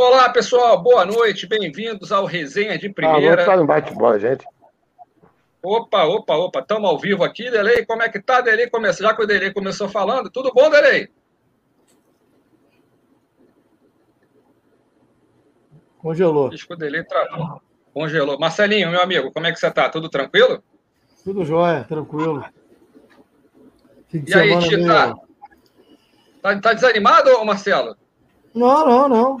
Olá, pessoal, boa noite, bem-vindos ao Resenha de Primeira. Ah, tá no bate-bola, gente. Opa, opa, opa, estamos ao vivo aqui, Delei, como é que tá, Delei? Começa, já que o Delei começou falando, tudo bom, Delei? Congelou. Diz que o Delei travou. Congelou. Marcelinho, meu amigo, como é que você tá? Tudo tranquilo? Tudo jóia, tranquilo. Fim de e aí, Tita? Tá, tá desanimado, Marcelo? Não, não, não.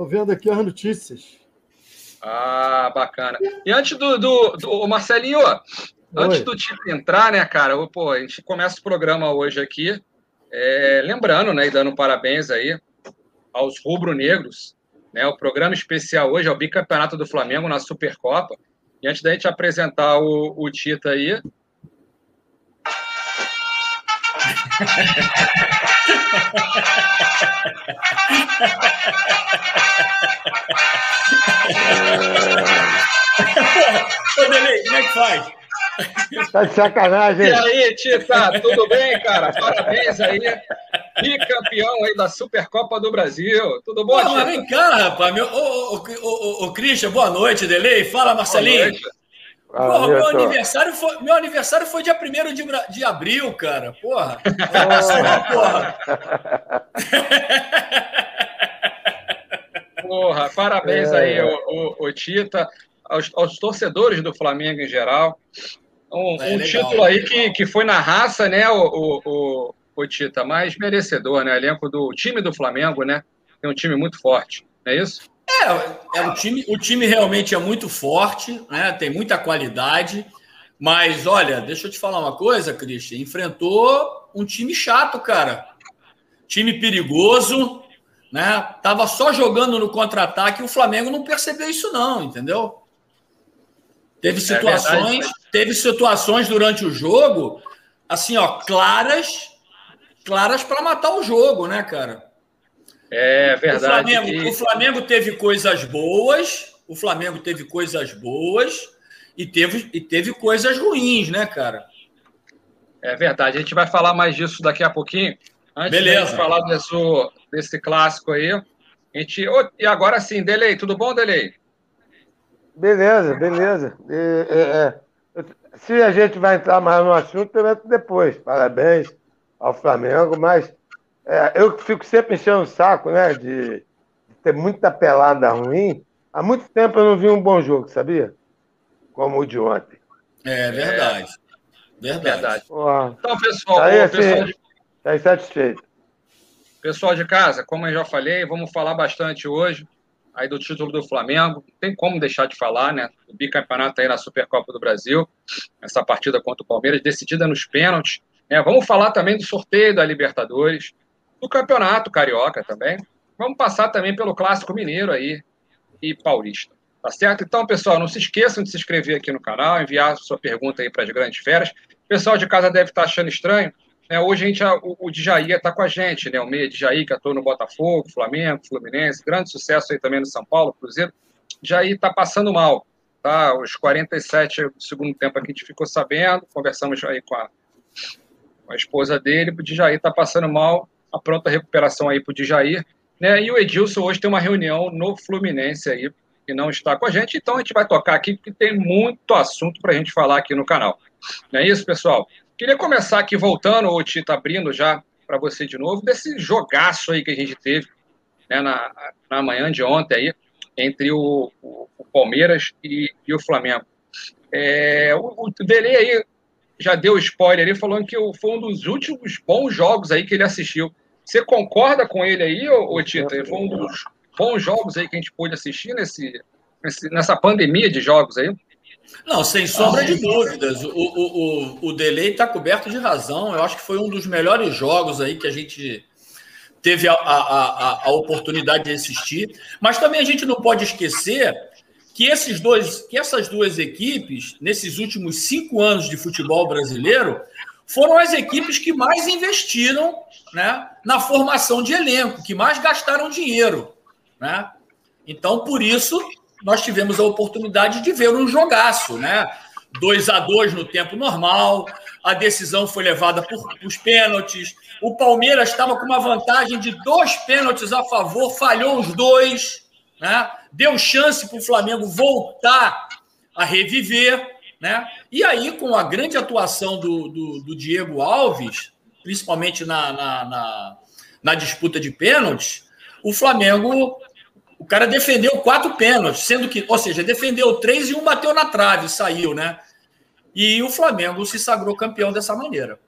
Estou vendo aqui as notícias. Ah, bacana. E antes do, do, do Marcelinho, Oi. antes do Tito entrar, né, cara? Pô, a gente começa o programa hoje aqui, é, lembrando, né, e dando parabéns aí aos rubro-negros, né? O programa especial hoje é o bicampeonato do Flamengo na Supercopa. E antes da gente apresentar o, o Tita aí, Ô, Delei, como é que faz? Tá de sacanagem. E aí, Tita, tudo bem, cara? Parabéns aí. Bicampeão aí da Supercopa do Brasil. Tudo bom, Tita? Vem cá, rapaz. Meu... Ô, ô, ô, ô, Christian, boa noite, Delei. Fala, Marcelinho. Ah, Porra, meu aniversário, foi, meu aniversário foi dia 1 de, de abril, cara. Porra. porra. porra, parabéns é. aí, o, o, o Tita, aos, aos, torcedores do Flamengo em geral. Um, é, um título aí que, que foi na raça, né, o, o, o, o Tita, mais merecedor, né? Elenco do time do Flamengo, né? Tem um time muito forte, não é isso? É, é o, time, o time realmente é muito forte, né? tem muita qualidade. Mas olha, deixa eu te falar uma coisa, Christian. Enfrentou um time chato, cara. Time perigoso, né? Tava só jogando no contra-ataque e o Flamengo não percebeu isso, não, entendeu? Teve é situações, é teve situações durante o jogo, assim, ó, claras, claras para matar o jogo, né, cara? É verdade. O Flamengo, o Flamengo teve coisas boas, o Flamengo teve coisas boas e teve, e teve coisas ruins, né, cara? É verdade. A gente vai falar mais disso daqui a pouquinho. Antes Beleza. de falar desse, desse clássico aí, a gente. Oh, e agora sim, Delei, tudo bom, Delei? Beleza, beleza. É, é, é. Se a gente vai entrar mais no assunto, eu entro depois. Parabéns ao Flamengo, mas é, eu fico sempre enchendo o saco, né? De, de, ter muita pelada ruim. Há muito tempo eu não vi um bom jogo, sabia? Como o de ontem. É verdade. É, verdade. então, pessoal, tá aí, assim, pessoal de... tá satisfeito. Pessoal de casa, como eu já falei, vamos falar bastante hoje aí do título do Flamengo. Não tem como deixar de falar, né? O bicampeonato aí na Supercopa do Brasil, essa partida contra o Palmeiras, decidida nos pênaltis. É, vamos falar também do sorteio da Libertadores do Campeonato Carioca também. Vamos passar também pelo Clássico Mineiro aí e Paulista. Tá certo? Então, pessoal, não se esqueçam de se inscrever aqui no canal, enviar sua pergunta aí para as grandes feras. O pessoal de casa deve estar tá achando estranho. Né? Hoje a gente, o, o Djaí está com a gente, né? O meia Djaí, que atua no Botafogo, Flamengo, Fluminense, grande sucesso aí também no São Paulo, Cruzeiro. Djaí está passando mal, tá? Os 47 do segundo tempo aqui a gente ficou sabendo, conversamos aí com a, com a esposa dele, o Djaí está passando mal, a pronta recuperação aí para o Djair. Né? E o Edilson hoje tem uma reunião no Fluminense aí, que não está com a gente, então a gente vai tocar aqui, porque tem muito assunto para a gente falar aqui no canal. Não é isso, pessoal? Queria começar aqui voltando, o Tito abrindo já para você de novo, desse jogaço aí que a gente teve né, na, na manhã de ontem aí, entre o, o, o Palmeiras e, e, o Flamengo. É, o, o aí já deu spoiler ali, falando que foi um dos últimos bons jogos aí que ele assistiu. Você concorda com ele aí, ô, Tita? Foi um dos bons jogos aí que a gente pôde assistir nesse, nesse nessa pandemia de jogos aí? Não, sem sombra de dúvidas. O, o, o, o Delay está coberto de razão. Eu acho que foi um dos melhores jogos aí que a gente teve a, a, a, a oportunidade de assistir. Mas também a gente não pode esquecer que esses dois, que essas duas equipes, nesses últimos cinco anos de futebol brasileiro, foram as equipes que mais investiram né, na formação de elenco, que mais gastaram dinheiro. Né? Então, por isso, nós tivemos a oportunidade de ver um jogaço, né? 2 a 2 no tempo normal, a decisão foi levada por os pênaltis. O Palmeiras estava com uma vantagem de dois pênaltis a favor, falhou os dois, né? deu chance para o Flamengo voltar a reviver. Né? E aí, com a grande atuação do, do, do Diego Alves, principalmente na, na, na, na disputa de pênaltis, o Flamengo o cara defendeu quatro pênaltis, sendo que, ou seja, defendeu três e um bateu na trave, saiu, né? E o Flamengo se sagrou campeão dessa maneira.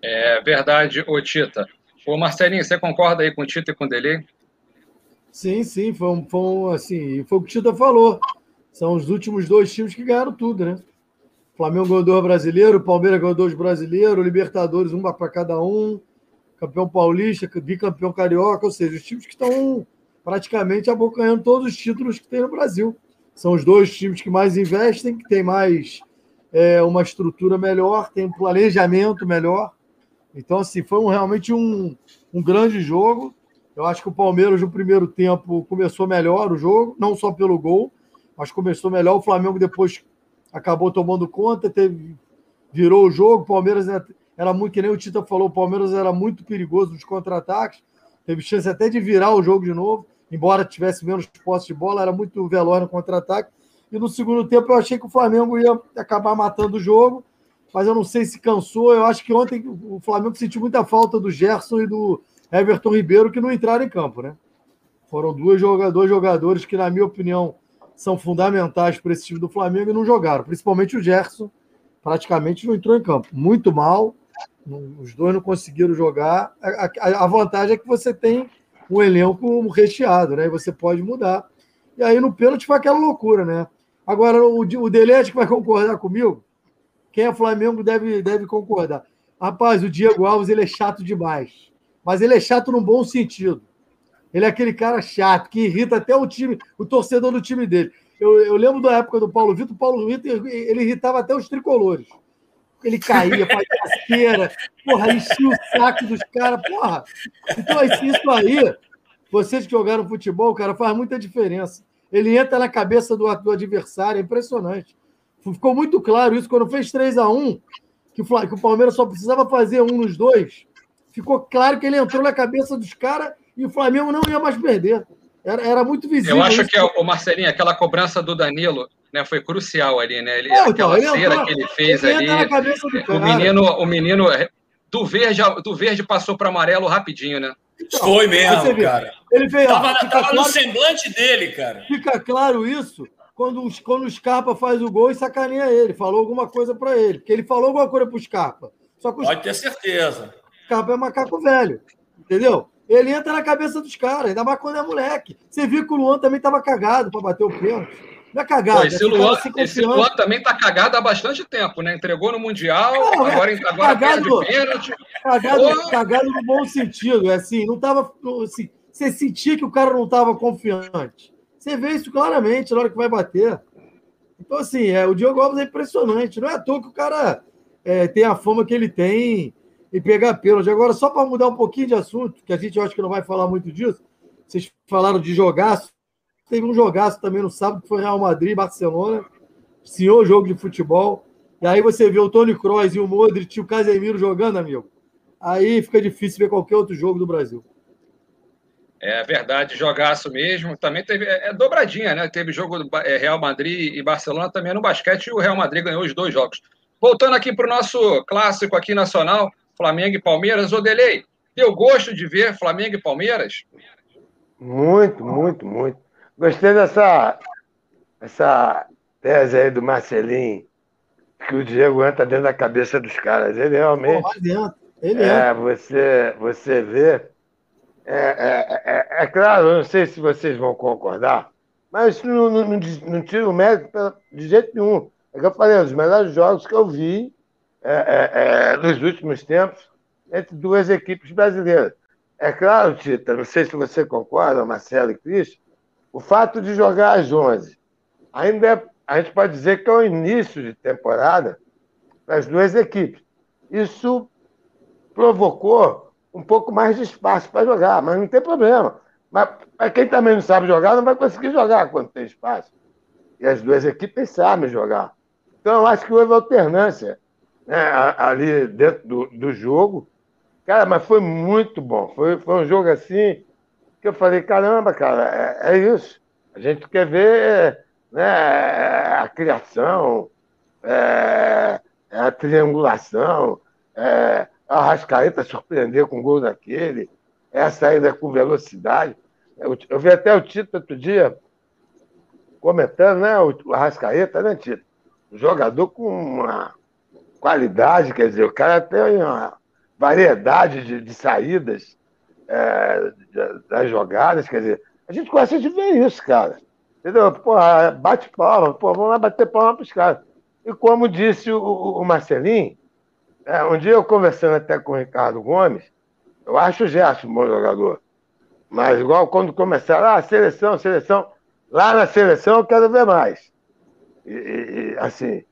É verdade, ô Tita. Ô Marcelinho, você concorda aí com o Tita e com o Dele? Sim, sim, foi, um, foi um, assim, foi o que o Tita falou. São os últimos dois times que ganharam tudo, né? Flamengo ganhou dois brasileiros, Palmeiras ganhou dois brasileiros, Libertadores, um para cada um, campeão paulista, bicampeão carioca, ou seja, os times que estão praticamente abocanhando todos os títulos que tem no Brasil. São os dois times que mais investem, que tem mais é, uma estrutura melhor, tem um planejamento melhor. Então, assim, foi um, realmente um, um grande jogo. Eu acho que o Palmeiras, no primeiro tempo, começou melhor o jogo, não só pelo gol, mas começou melhor. O Flamengo depois acabou tomando conta, teve, virou o jogo. O Palmeiras era, era muito, que nem o Tita falou, o Palmeiras era muito perigoso nos contra-ataques, teve chance até de virar o jogo de novo embora tivesse menos posse de bola, era muito veloz no contra-ataque. E no segundo tempo eu achei que o Flamengo ia acabar matando o jogo, mas eu não sei se cansou. Eu acho que ontem o Flamengo sentiu muita falta do Gerson e do Everton Ribeiro que não entraram em campo, né? Foram dois jogadores, que, na minha opinião, são fundamentais para esse time do Flamengo e não jogaram. Principalmente o Gerson, praticamente não entrou em campo. Muito mal, os dois não conseguiram jogar. A, a, a vantagem é que você tem um elenco recheado, né? E você pode mudar. E aí no pênalti foi aquela loucura, né? Agora, o, o Delete que vai concordar comigo, quem é Flamengo deve, deve concordar. Rapaz, o Diego Alves ele é chato demais. Mas ele é chato no bom sentido. Ele é aquele cara chato que irrita até o time, o torcedor do time dele. Eu, eu lembro da época do Paulo Vitor, o Paulo Vitor ele irritava até os tricolores ele caía, fazia rasqueira, porra, enchia o saco dos caras, porra. Então, isso aí, vocês que jogaram futebol, cara, faz muita diferença. Ele entra na cabeça do, do adversário, é impressionante. Ficou muito claro isso quando fez 3 a 1 que o, que o Palmeiras só precisava fazer um nos dois. Ficou claro que ele entrou na cabeça dos caras e o Flamengo não ia mais perder. Era, era muito visível. Eu acho isso. que, é o Marcelinho, aquela cobrança do Danilo né, foi crucial ali, né? Ele, não, aquela então, cera entrou, que ele fez ele ali. O menino, o menino do verde, do verde passou para amarelo rapidinho, né? Então, foi mesmo, cara. Ele veio, tava, tava claro, no semblante dele, cara. Fica claro isso quando, quando o Scarpa faz o gol e sacaneia ele, falou alguma coisa para ele, porque ele falou alguma coisa pro Scarpa. Só que o Pode ter certeza. Scarpa é macaco velho, entendeu? Ele entra na cabeça dos caras, ainda mais quando é moleque. Você viu que o Luan também estava cagado para bater o pênalti. Não é cagado. Pô, esse, é Luan, esse Luan também tá cagado há bastante tempo, né? Entregou no Mundial, não, agora, é, agora cagado, pênalti. Cagado, cagado no bom sentido. É assim, não tava. Assim, você sentia que o cara não estava confiante. Você vê isso claramente na hora que vai bater. Então, assim, é, o Diogo Alves é impressionante. Não é à toa que o cara é, tem a fama que ele tem e pegar pênalti. Agora, só para mudar um pouquinho de assunto, que a gente acho que não vai falar muito disso, vocês falaram de jogaço. Teve um jogaço também no sábado, que foi Real Madrid Barcelona. Senhor jogo de futebol. E aí você vê o Tony Kroos e o Modric e o Casemiro jogando, amigo. Aí fica difícil ver qualquer outro jogo do Brasil. É verdade, jogaço mesmo. Também teve. É, é dobradinha, né? Teve jogo do é, Real Madrid e Barcelona também no basquete e o Real Madrid ganhou os dois jogos. Voltando aqui para o nosso clássico aqui nacional, Flamengo e Palmeiras. Odelei, deu gosto de ver Flamengo e Palmeiras? Muito, muito, muito. Gostei dessa essa tese aí do Marcelinho, que o Diego entra dentro da cabeça dos caras. Ele realmente. Pô, Ele é, é. Você, você vê. É, é, é, é, claro, eu não sei se vocês vão concordar, mas isso não, não, não, não tira o mérito de jeito nenhum. É que eu falei, um dos melhores jogos que eu vi é, é, é, nos últimos tempos entre duas equipes brasileiras. É claro, Tita, não sei se você concorda, Marcelo e Cris, o fato de jogar às 11 ainda é, a gente pode dizer que é o início de temporada para as duas equipes. Isso provocou um pouco mais de espaço para jogar, mas não tem problema. Mas para quem também não sabe jogar, não vai conseguir jogar quando tem espaço. E as duas equipes sabem jogar. Então, eu acho que houve alternância né, ali dentro do, do jogo. Cara, mas foi muito bom. Foi, foi um jogo assim que eu falei, caramba, cara, é, é isso. A gente quer ver né, a criação, é, a triangulação, é, a Rascaeta surpreender com o gol daquele, é a saída com velocidade. Eu, eu vi até o Tito outro dia comentando, né? O Arrascaeta, né, Tito? Um jogador com uma qualidade, quer dizer, o cara tem uma variedade de, de saídas é, das jogadas, quer dizer, a gente gosta de ver isso, cara. Entendeu? Porra, bate palma, pô, vamos lá bater palma para os caras. E como disse o, o Marcelinho, é, um dia eu conversando até com o Ricardo Gomes, eu acho o Gerson um bom jogador. Mas igual quando começaram, ah, seleção, seleção. Lá na seleção eu quero ver mais. E, e, assim.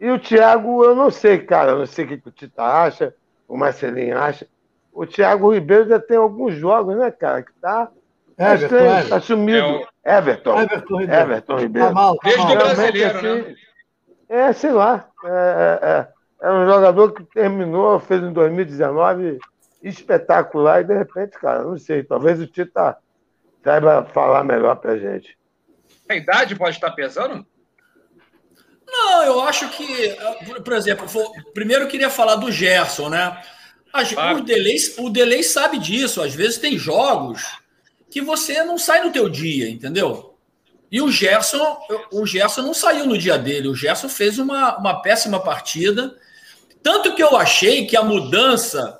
E o Thiago, eu não sei, cara, eu não sei o que o Tita acha, o Marcelinho acha. O Thiago Ribeiro já tem alguns jogos, né, cara, que tá. Everton, Everton. Tá sumido. É o... Everton. Everton Ribeiro. Everton Ribeiro. Tá mal, tá Desde mal. o brasileiro, assim, né? É, sei lá. É, é, é um jogador que terminou, fez em 2019 espetacular e de repente, cara, não sei, talvez o Tita saiba falar melhor pra gente. A idade pode estar pesando? Não, eu acho que, por exemplo, primeiro eu queria falar do Gerson, né? O, Delay, o Delay sabe disso. Às vezes tem jogos que você não sai no teu dia, entendeu? E o Gerson, o Gerson não saiu no dia dele. O Gerson fez uma, uma péssima partida. Tanto que eu achei que a mudança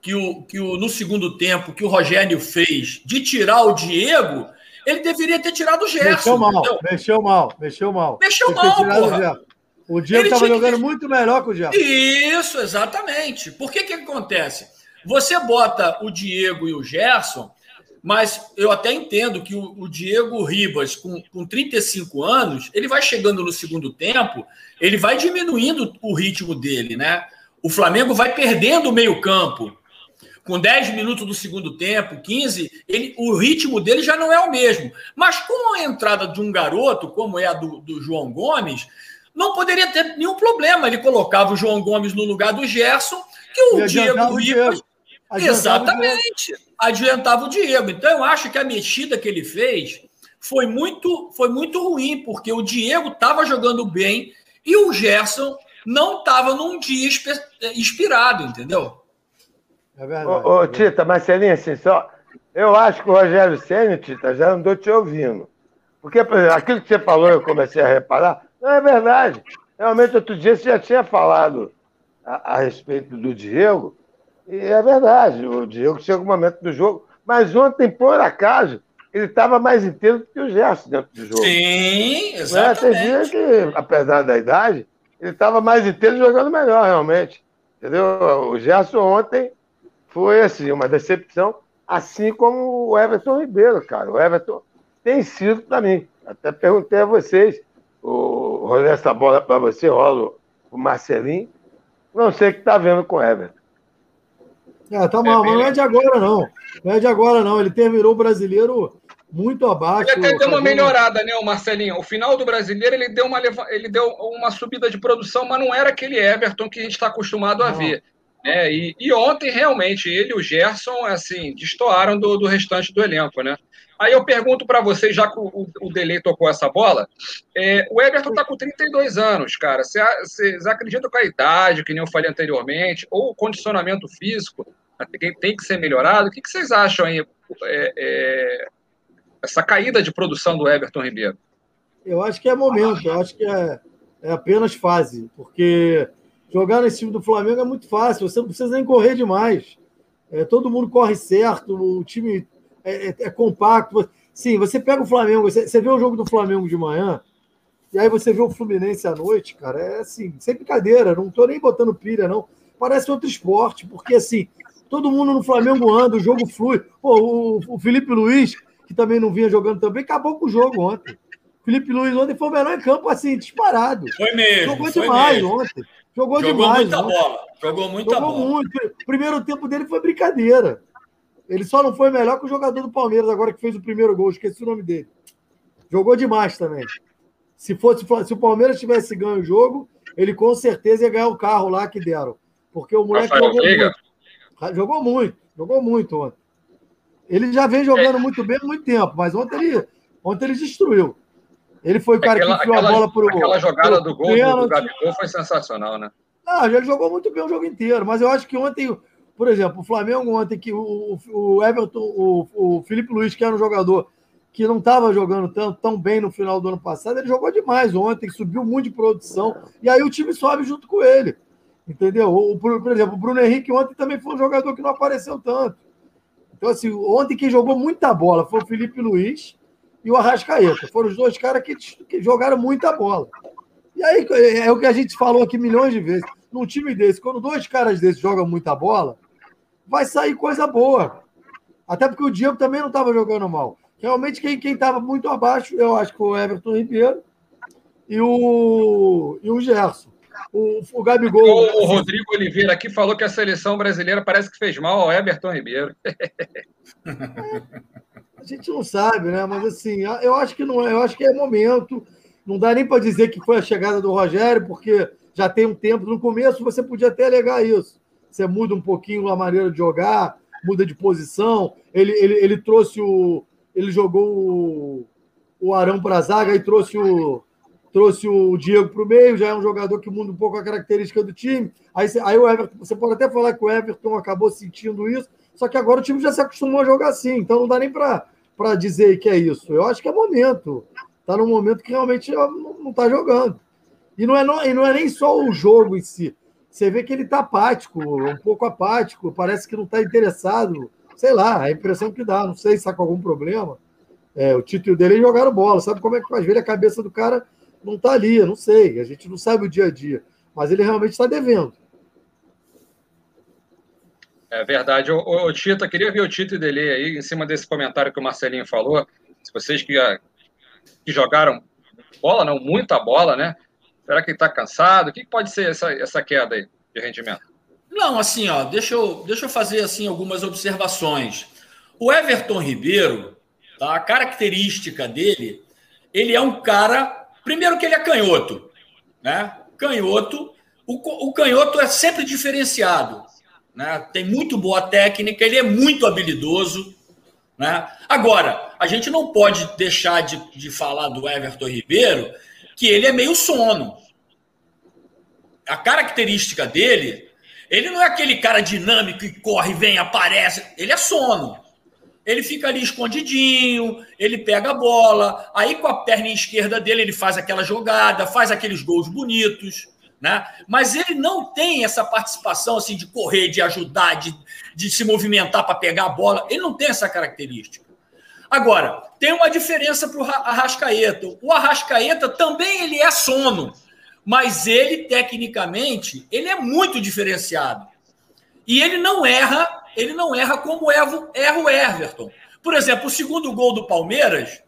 que, o, que o, no segundo tempo que o Rogério fez de tirar o Diego, ele deveria ter tirado o Gerson. Mexeu mal, entendeu? mexeu mal, mexeu mal. Mexeu que mal, porra. O Diego estava que jogando ter- muito melhor que o Gerson. Isso, exatamente. Por que que acontece? Você bota o Diego e o Gerson, mas eu até entendo que o, o Diego Ribas, com, com 35 anos, ele vai chegando no segundo tempo, ele vai diminuindo o ritmo dele, né? O Flamengo vai perdendo o meio-campo. Com 10 minutos do segundo tempo, 15, ele, o ritmo dele já não é o mesmo. Mas com a entrada de um garoto, como é a do, do João Gomes, não poderia ter nenhum problema. Ele colocava o João Gomes no lugar do Gerson, que o E Diego Ribas. Adiantava o Diego. Exatamente. Adiantava o Diego. Então, eu acho que a mexida que ele fez foi muito, foi muito ruim, porque o Diego estava jogando bem e o Gerson não estava num dia espe- inspirado, entendeu? É verdade. Ô, ô, Tita, Marcelinho, assim, só. Eu acho que o Rogério Senna, Tita, já andou te ouvindo. Porque, por exemplo, aquilo que você falou, eu comecei a reparar, não é verdade. Realmente, outro dia você já tinha falado a, a respeito do Diego, e é verdade, o Diego chega um momento do jogo, mas ontem, por acaso, ele estava mais inteiro do que o Gerson dentro do jogo. Sim, Né? Tem dia exatamente. que, apesar da idade, ele estava mais inteiro jogando melhor, realmente. Entendeu? O Gerson ontem foi assim, uma decepção, assim como o Everton Ribeiro, cara. O Everton tem sido para mim. Até perguntei a vocês, o rolê essa bola para você, rolo o Marcelinho. Não sei o que está vendo com o Everton. É, tá mal, bem mas não é de agora, não. Não é de agora, não. Ele terminou o brasileiro muito abaixo. Ele até deu uma fazendo- melhorada, né, o Marcelinho? O final do brasileiro ele deu uma, ele deu uma subida de produção, mas não era aquele Everton que a gente está acostumado a Não. ver. Né? E, e ontem, realmente, ele e o Gerson, assim, destoaram do, do restante do elenco, né? Aí eu pergunto para vocês, já que o, o Delay tocou essa bola, é, o Everton está com 32 anos, cara. Você- Vocês acreditam que a idade, que nem eu falei anteriormente, ou o condicionamento físico tem, tem que ser melhorado? O que, que vocês acham aí? É, é, essa caída de produção do Everton Ribeiro? Eu acho que é momento, eu acho que é, é apenas fase, porque jogar nesse time do Flamengo é muito fácil, você não precisa nem correr demais. É, todo mundo corre certo, o time é, é- é compacto. Sim, você pega o Flamengo, você, você vê o jogo do Flamengo de manhã, e aí você vê o Fluminense à noite, cara, é assim, sem brincadeira, não tô nem botando pilha, não. Parece outro esporte, porque assim, todo mundo no Flamengo anda, o jogo flui. Pô, o, o Felipe Luiz, que também não vinha jogando também, acabou com o jogo ontem. Felipe Luiz ontem foi o melhor em campo, assim, disparado. Foi mesmo. Jogou demais ontem. Jogou, Jogou demais. muita ontem. bola. Jogou muita Jogou bola. muito. O primeiro tempo dele foi brincadeira. Ele só não foi melhor que o jogador do Palmeiras, agora que fez o primeiro gol. Esqueci o nome dele. Jogou demais também. Se fosse se o Palmeiras tivesse ganho o jogo, ele com certeza ia ganhar o carro lá que deram. Porque o moleque Rafael jogou Veiga? muito. Jogou muito, jogou muito ontem. Ele já vem jogando É. muito bem há muito tempo, mas ontem ele, ontem ele destruiu. Ele foi o cara Aquela, que enfiou a bola pro. aquela jogada pro do gol do, do pênalti. Gabigol foi sensacional, né? Ah, ele jogou muito bem o jogo inteiro, mas eu acho que ontem, por exemplo, o Flamengo ontem, que o, o Everton, o, o Felipe Luiz, que era um jogador que não estava jogando tão, tão bem no final do ano passado, ele jogou demais ontem, subiu muito de produção, e aí o time sobe junto com ele. Entendeu? O, por, por exemplo, o Bruno Henrique ontem também foi um jogador que não apareceu tanto. Então, assim, ontem quem jogou muita bola foi o Felipe Luiz e o Arrascaeta. Foram os dois caras que, que jogaram muita bola. E aí é o que a gente falou aqui milhões de vezes. Num time desse, quando dois caras desses jogam muita bola, vai sair coisa boa. Até porque o Diego também não estava jogando mal. Realmente, quem estava muito abaixo, eu acho que foi o Everton Ribeiro e o, e o Gerson. O, o Gabigol. O, o Rodrigo Oliveira aqui falou que a seleção brasileira parece que fez mal ao Everton Ribeiro. A gente não sabe, né? Mas assim, eu acho que não é, eu acho que é momento. Não dá nem para dizer que foi a chegada do Rogério, porque já tem um tempo. No começo você podia até alegar isso. Você muda um pouquinho a maneira de jogar, muda de posição. Ele, ele, ele trouxe o. Ele jogou o, o Arão para a zaga e trouxe o, trouxe o Diego para o meio, já é um jogador que muda um pouco a característica do time. Aí, aí o Everton, você pode até falar que o Everton acabou sentindo isso, só que agora o time já se acostumou a jogar assim, então não dá nem para dizer que é isso. Eu acho que é momento. Está num momento que realmente não está jogando. E não, é, não, e não é nem só o jogo em si. Você vê que ele está apático, um pouco apático, parece que não está interessado. Sei lá, a impressão que dá. Não sei se está com algum problema. É, o Tito e o dele jogaram bola. Sabe como é que às vezes a cabeça do cara não está ali? Não sei. A gente não sabe o dia a dia. Mas ele realmente está devendo. É verdade. Ô, ô, Tito, eu queria ver o Tito e Dele aí, em cima desse comentário que o Marcelinho falou. Se vocês que, que jogaram bola, não, muita bola, né? Será que ele está cansado? O que pode ser essa, essa queda aí de rendimento? Não, assim, ó, deixa eu, deixa eu fazer assim algumas observações. O Everton Ribeiro, tá, a característica dele, ele é um cara, primeiro que ele é canhoto, né? Canhoto, o, o canhoto é sempre diferenciado, né? Tem muito boa técnica, ele é muito habilidoso, né? Agora, a gente não pode deixar de, de falar do Everton Ribeiro que ele é meio sono. A característica dele, ele não é aquele cara dinâmico que corre, vem, aparece. Ele é sono. Ele fica ali escondidinho, ele pega a bola, aí com a perna esquerda dele ele faz aquela jogada, faz aqueles gols bonitos, né? Mas ele não tem essa participação assim de correr, de ajudar, de, de se movimentar para pegar a bola. Ele não tem essa característica. Agora, tem uma diferença para o Arrascaeta. O Arrascaeta também ele é sono, mas ele, tecnicamente, ele é muito diferenciado. E ele não erra, ele não erra como erra, o Everton. Por exemplo, o segundo gol do Palmeiras,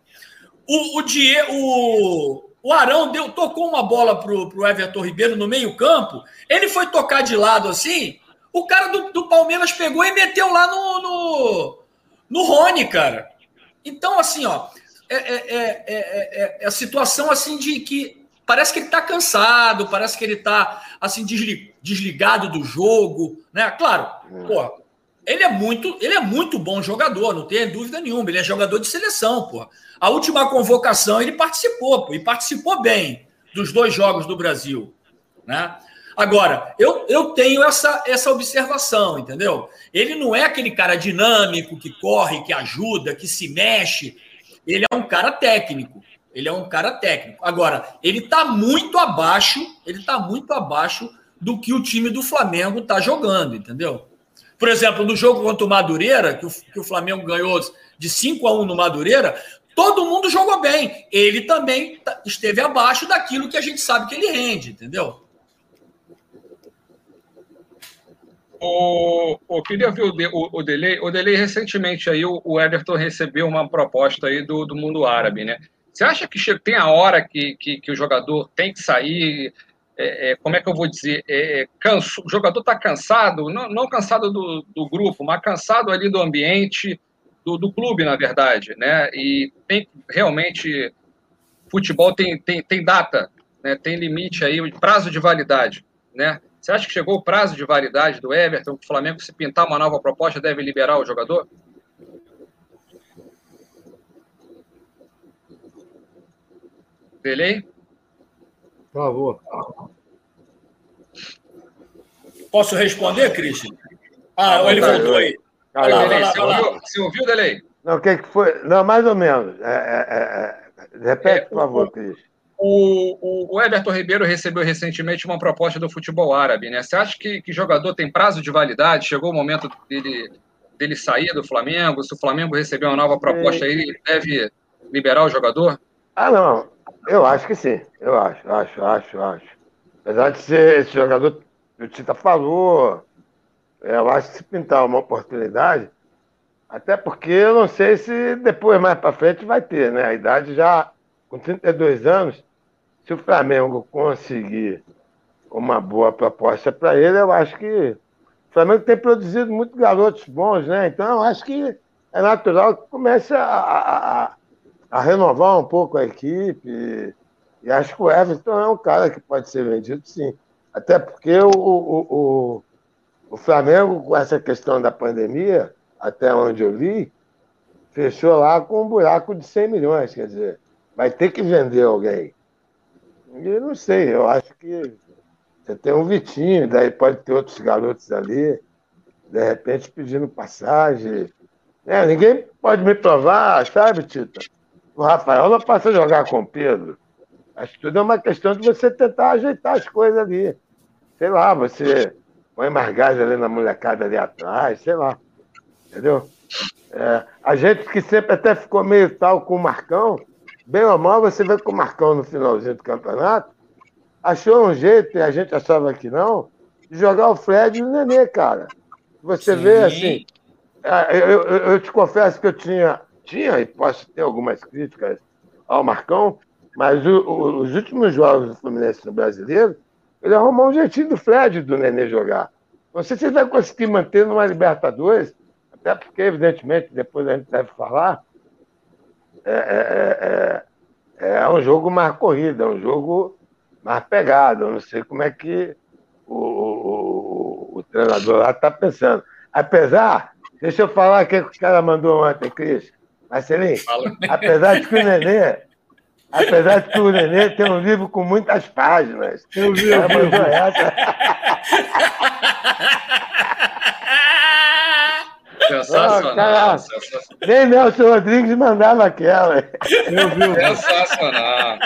o, o, Die, o, o Arão deu, tocou uma bola para o Everton Ribeiro no meio-campo, ele foi tocar de lado assim, o cara do, do Palmeiras pegou e meteu lá no, no, no Rony, cara. Então, assim, ó, é, é, é, é, a situação assim de que parece que ele está cansado, parece que ele está assim desligado do jogo, né? Claro, pô, ele é muito, ele é muito bom jogador, não tem dúvida nenhuma. Ele é jogador de seleção, pô. A última convocação ele participou, pô, e participou bem dos dois jogos do Brasil, né? Agora, eu, eu tenho essa, essa observação, entendeu? Ele não é aquele cara dinâmico que corre, que ajuda, que se mexe. Ele é um cara técnico. Ele é um cara técnico. Agora, ele está muito abaixo, ele está muito abaixo do que o time do Flamengo está jogando, entendeu? Por exemplo, no jogo contra o Madureira, que o, que o Flamengo ganhou de 5 a 1 no Madureira, todo mundo jogou bem. Ele também esteve abaixo daquilo que a gente sabe que ele rende, entendeu? O, o, queria ver o, o, o Delay. O Delay, recentemente, aí, o, o Everton recebeu uma proposta aí do, do mundo árabe, né? Você acha que tem a hora que, que, que o jogador tem que sair? É, é, como é que eu vou dizer? É, canso, o jogador está cansado, não, não cansado do, do, grupo, mas cansado ali do ambiente, do, do, clube, na verdade, né? E tem realmente futebol tem, tem, tem data né, tem limite aí, prazo de validade, né? Você acha que chegou o prazo de validade do Everton? O Flamengo, se pintar uma nova proposta, deve liberar o jogador? Delay? Por favor. Posso responder, Cristian? Ah, ele voltou aí. Vai lá, vai lá, você, ouviu, você ouviu, Delay? Não, o que, que foi? Não, mais ou menos. É, é, é, repete, por favor, Cris. O, o, Everton Ribeiro recebeu recentemente uma proposta do futebol árabe, né? Você acha que, que jogador tem prazo de validade? Chegou o momento dele, dele sair do Flamengo? Se o Flamengo receber uma nova proposta, é. ele deve liberar o jogador? Ah, não. Eu acho que sim. Eu acho, acho, acho, acho. Apesar de ser esse jogador que o Tita falou, eu acho que se pintar uma oportunidade, até porque eu não sei se depois, mais para frente, vai ter, né? A idade já, com 32 anos, se o Flamengo conseguir uma boa proposta para ele, eu acho que o Flamengo tem produzido muitos garotos bons, né? Então, eu acho que é natural que comece a, a, a renovar um pouco a equipe. E acho que o Everton é um cara que pode ser vendido, sim. Até porque o, o, o, o Flamengo, com essa questão da pandemia, até onde eu vi, fechou lá com um buraco de 100 milhões. Quer dizer, vai ter que vender alguém. E não sei, eu acho que você tem um Vitinho, daí pode ter outros garotos ali, de repente pedindo passagem. É, ninguém pode me provar, sabe, Tita? O Rafael não passa a jogar com o Pedro. Acho que tudo é uma questão de você tentar ajeitar as coisas ali. Sei lá, você põe mais gás ali na molecada ali atrás, sei lá. Entendeu? É, a gente que sempre até ficou meio tal com o Marcão, bem ou mal, você vê que o Marcão no finalzinho do campeonato achou um jeito, e a gente achava que não, de jogar o Fred e o Nenê, cara. Você Sim. vê assim. É, eu, eu, eu, te confesso que eu tinha, tinha, e posso ter algumas críticas ao Marcão, mas o, o, os últimos jogos do Fluminense no brasileiro, ele arrumou um jeitinho do Fred do Nenê jogar. Não sei se ele vai conseguir manter numa Libertadores, até porque, evidentemente, depois a gente deve falar, é, é, é, é um jogo mais corrido, é um jogo mais pegado. Eu não sei como é que o, o, o treinador lá está pensando. Apesar, deixa eu falar o que o cara mandou ontem, Cris. Marcelinho, apesar de que o Nenê, apesar de que o Nenê tem um livro com muitas páginas. Eu vi, eu vi. Essa. Sensacional. Oh, sensacional. Nem Nelson Rodrigues mandava aquela. Eu vi. Sensacional.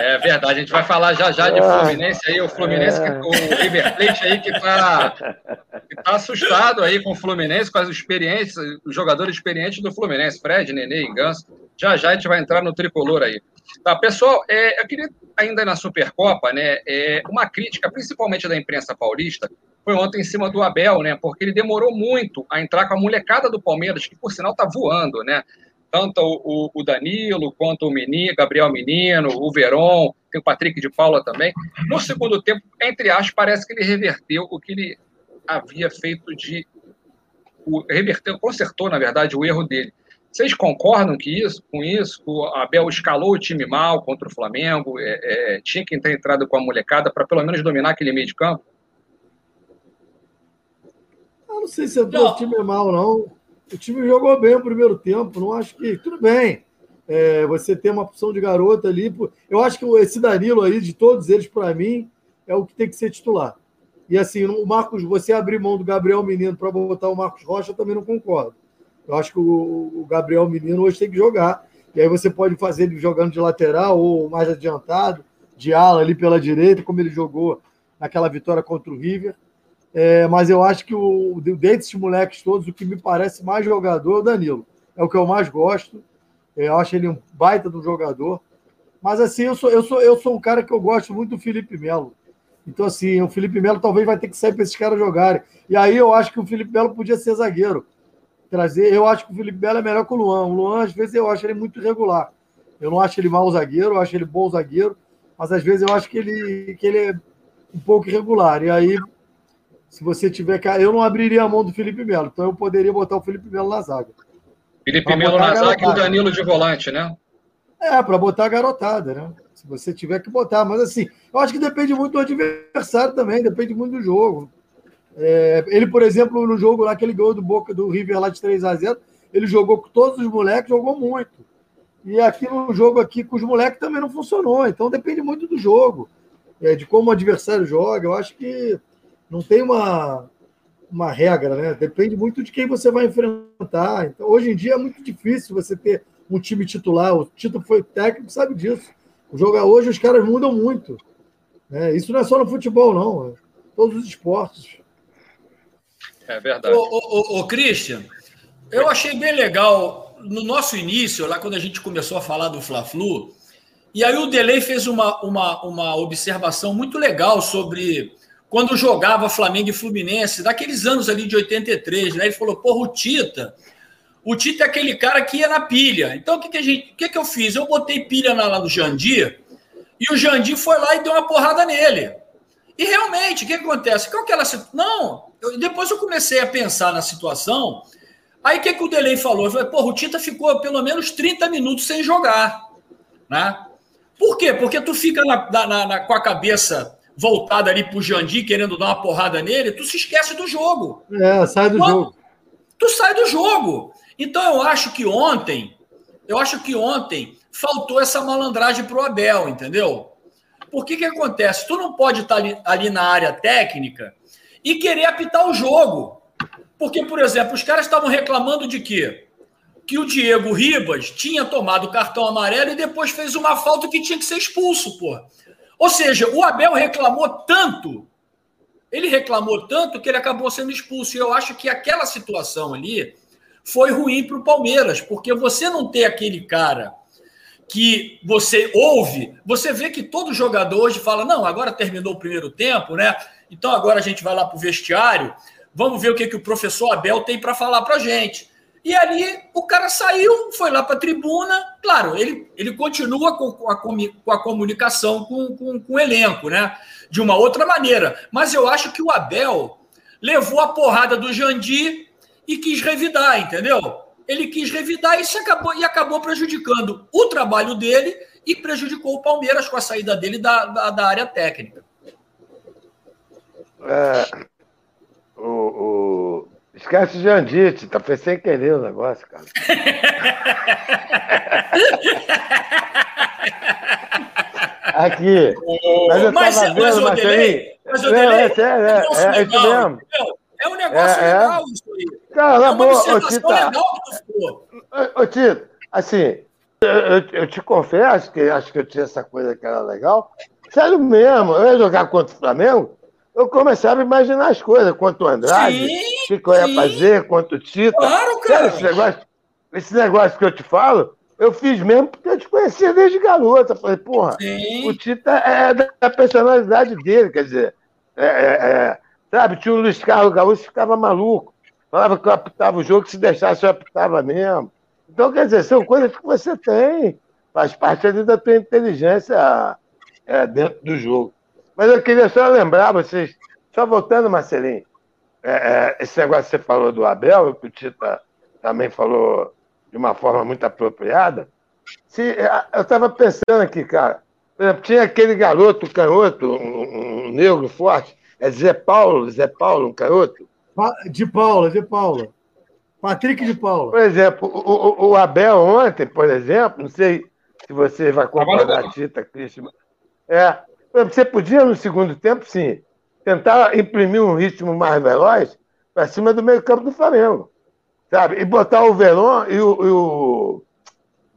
É verdade, a gente vai falar já já de ah. Fluminense aí, o Fluminense, que, o River Plate aí que está tá assustado aí com o Fluminense, com as experiências, os jogadores experientes do Fluminense, Fred, Nenê e Ganso. Já já a gente vai entrar no tricolor aí. Tá, pessoal, é, eu queria ainda na Supercopa, né, é, uma crítica, principalmente da imprensa paulista, foi ontem em cima do Abel, né, porque ele demorou muito a entrar com a molecada do Palmeiras, que por sinal tá voando, né, tanto o, o Danilo quanto o Menino, Gabriel Menino, o Veron, tem o Patrick de Paula também. No segundo tempo, entre aspas, parece que ele reverteu o que ele havia feito de. O, reverteu, consertou, na verdade, o erro dele. Vocês concordam que isso, com isso? O Abel escalou o time mal contra o Flamengo, é, é, tinha que ter entrado com a molecada para pelo menos dominar aquele meio de campo? Eu não sei se entrou o time mal, não. O time jogou bem o primeiro tempo, não acho que. Tudo bem. É, você tem uma opção de garota ali. Eu acho que esse Danilo aí, de todos eles, para mim, é o que tem que ser titular. E assim, o Marcos, você abrir mão do Gabriel Menino para botar o Marcos Rocha, eu também não concordo. Eu acho que o, Gabriel Menino hoje tem que jogar. E aí você pode fazer ele jogando de lateral ou mais adiantado, de ala ali pela direita, como ele jogou naquela vitória contra o River. É, mas eu acho que o, desses moleques todos, o que me parece mais jogador é o Danilo. É o que eu mais gosto. Eu acho ele um baita do jogador. Mas assim, eu sou, eu sou, eu sou um cara que eu gosto muito do Felipe Melo. Então, assim, o Felipe Melo talvez vai ter que sair para esses caras jogarem. E aí eu acho que o Felipe Melo podia ser zagueiro. Trazer, eu acho que o Felipe Melo é melhor que o Luan. O Luan, às vezes, eu acho ele muito irregular. Eu não acho ele mau zagueiro, eu acho ele bom zagueiro, mas às vezes eu acho que ele, que ele é um pouco irregular. E aí se você tiver. Eu não abriria a mão do Felipe Melo, então eu poderia botar o Felipe Melo na zaga. Felipe Melo na zaga e o Danilo de volante, né? É, para botar a garotada, né? Se você tiver que botar. Mas assim, eu acho que depende muito do adversário também, depende muito do jogo. É, ele, por exemplo, no jogo lá que ele ganhou do Boca do River lá de 3 a 0 ele jogou com todos os moleques, jogou muito. E aqui no jogo aqui com os moleques também não funcionou. Então depende muito do jogo, é, de como o adversário joga. Eu acho que não tem uma, uma regra, né? Depende muito de quem você vai enfrentar. Então, hoje em dia é muito difícil você ter um time titular. O Tito foi técnico, sabe disso. O jogo hoje os caras mudam muito. Né? Isso não é só no futebol, não. É todos os esportes. É verdade. Ô, ô, ô, ô Christian, eu achei bem legal no nosso início, lá quando a gente começou a falar do Fla-Flu, e aí o Delay fez uma, uma, uma observação muito legal sobre quando jogava Flamengo e Fluminense, daqueles anos ali de 83, né? Ele falou, porra, o Tita, o Tita é aquele cara que ia na pilha. Então, o que, que, a gente, o que, que eu fiz? Eu botei pilha na, lá do Jandir, e o Jandir foi lá e deu uma porrada nele. E realmente, o que, acontece? Qual que ela Não, eu, depois eu comecei a pensar na situação, aí o que, que o Delay falou? Eu falei, porra, o Tita ficou pelo menos 30 minutos sem jogar, né? Por quê? Porque tu fica na, na, na, com a cabeça voltada ali pro Jandir, querendo dar uma porrada nele, tu se esquece do jogo. É, sai do Quando, jogo. Tu sai do jogo. Então eu acho que ontem, eu acho que ontem faltou essa malandragem pro Abel, entendeu? Por que que acontece? Tu não pode estar tá ali, ali na área técnica e querer apitar o jogo. Porque, por exemplo, os caras estavam reclamando de quê? Que o Diego Ribas tinha tomado cartão amarelo e depois fez uma falta que tinha que ser expulso, pô. Ou seja, o Abel reclamou tanto, ele reclamou tanto que ele acabou sendo expulso. E eu acho que aquela situação ali foi ruim para o Palmeiras, porque você não ter aquele cara que você ouve, você vê que todo jogador hoje fala: não, agora terminou o primeiro tempo, né? Então agora a gente vai lá para o vestiário, vamos ver o que, que o professor Abel tem para falar para gente. E ali o cara saiu, foi lá para a tribuna. Claro, ele, ele continua com a, com a comunicação com, com, com, o elenco, né? De uma outra maneira. Mas eu acho que o Abel levou a porrada do Jandir e quis revidar, entendeu? Ele quis revidar e, acabou, e acabou prejudicando o trabalho dele e prejudicou o Palmeiras com a saída dele da, da, da área técnica. É, o, o Esquece o Jandite, tá foi sem querer o negócio, cara. Aqui. Mas eu mas, tava mas, vendo, mas, delay, mas o delay, é, é, é, é, é isso mesmo. É um negócio é, legal isso aí. Cara, é uma boa, ô, Tita, legal que Ô, Tito, assim, eu, eu, te confesso que acho que eu tinha essa coisa que era legal. Sério mesmo, eu ia jogar contra o Flamengo, eu começava a imaginar as coisas, quanto o Andrade, o que, eu ia sim. fazer, quanto o Tito. Claro, cara. Esse negócio, esse negócio que eu te falo, eu fiz mesmo porque eu te conhecia desde garota. Falei, porra, sim. o Tita é da personalidade dele, quer dizer, é, é, é, sabe, tinha o Luiz Carlos Gaúcho ficava maluco. Falava que eu apitava o jogo, que se deixasse eu apitava mesmo. Então, quer dizer, são coisas que você tem, faz parte ali da tua inteligência é, dentro do jogo. Mas eu queria só lembrar vocês, só voltando, Marcelinho, é, é, esse negócio que você falou do Abel, que o Tita também falou de uma forma muito apropriada. Se, é, eu estava pensando aqui, cara, exemplo, tinha aquele garoto canhoto, um, um, negro forte, é Zé Paulo, Zé Paulo, um canhoto? De Paula, de Paula. Patrick de Paula. Por exemplo, o, o, o Abel ontem, por exemplo, não sei se você vai concordar, Tita, Cristian. É, você podia, no segundo tempo, sim, tentar imprimir um ritmo mais veloz para cima do meio-campo do Flamengo. Sabe? E botar o Verón e o, e o,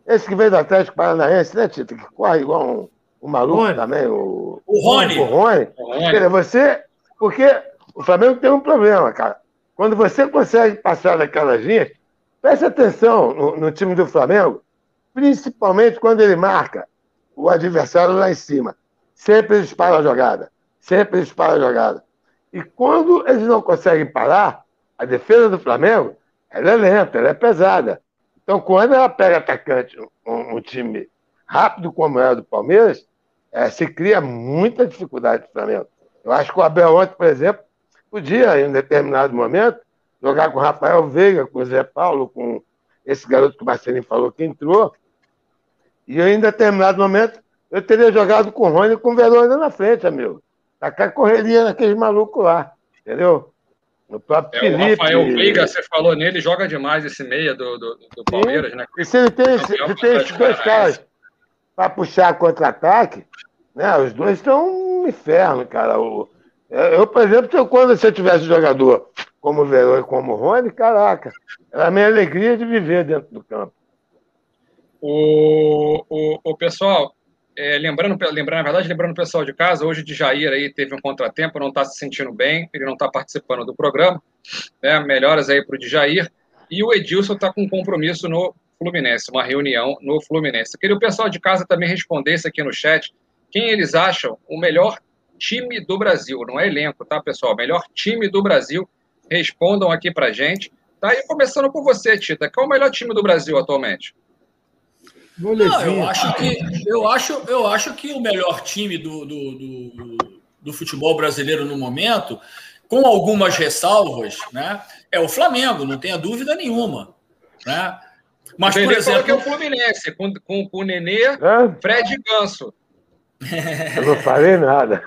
Esse que veio do Atlético Paranaense, né, Tito? Que corre igual um, um maluco Rony. também. O, o Rony. O Rony. Rony. Você. Porque o Flamengo tem um problema, cara. Quando você consegue passar daquelas linhas, preste atenção no, no time do Flamengo, principalmente quando ele marca o adversário lá em cima. Sempre eles param a jogada. Sempre eles param a jogada. E quando eles não conseguem parar, a defesa do Flamengo, ela é lenta, ela é pesada. Então, quando ela pega atacante, um, um time rápido como é o do Palmeiras, é, se cria muita dificuldade para o Flamengo. Eu acho que o Abel ontem, por exemplo, podia, em um determinado momento, jogar com o Rafael Veiga, com o Zé Paulo, com esse garoto que o Marcelinho falou que entrou, E em determinado momento, eu teria jogado com o Rony e com o Verônica na frente, amigo. Tacar correria naqueles malucos lá, entendeu? O próprio é, Felipe. O Rafael Veiga, você falou nele, joga demais esse meia do, do, do Palmeiras, né? E se ele tem, se, se tem esses dois caras para puxar contra-ataque, né? Os dois estão um inferno, cara. O, eu, por exemplo, quando você tivesse jogador como o Verão e como o Rony, caraca, era a minha alegria de viver dentro do campo. O, o, o pessoal, é, lembrando, lembrando, na verdade, lembrando o pessoal de casa, hoje de Jair aí teve um contratempo, não está se sentindo bem, ele não está participando do programa. Né? Melhoras aí para o Jair. E o Edilson está com um compromisso no Fluminense, uma reunião no Fluminense. Queria o pessoal de casa também respondesse aqui no chat quem eles acham o melhor time do Brasil. Não é elenco, tá, pessoal? Melhor time do Brasil. Respondam aqui pra gente. Tá? E começando por você, Tita. Qual é o melhor time do Brasil atualmente? Não, eu acho que eu acho, eu acho que o melhor time do, do, do, do futebol brasileiro no momento, com algumas ressalvas, né, é o Flamengo, não tenha dúvida nenhuma. Né? Mas, por exemplo. que é o Fluminense, com, com, com o Nenê, é? Fred e Ganso. Eu não falei nada.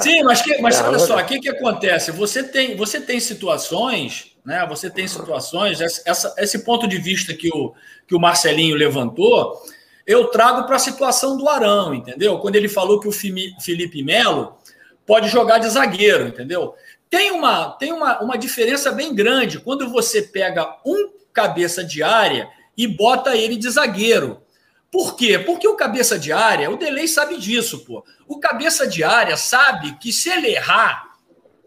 Sim, mas, que, mas olha só, o que, que acontece? Você tem, você tem situações, né? Você tem situações, essa, esse ponto de vista que o, que o Marcelinho levantou, eu trago para a situação do Arão, entendeu? Quando ele falou que o Felipe Melo pode jogar de zagueiro, entendeu? Tem uma, tem uma, uma diferença bem grande quando você pega um cabeça de área e bota ele de zagueiro. Por quê? Porque o cabeça de área, o Delay sabe disso, pô. O cabeça de área sabe que se ele errar,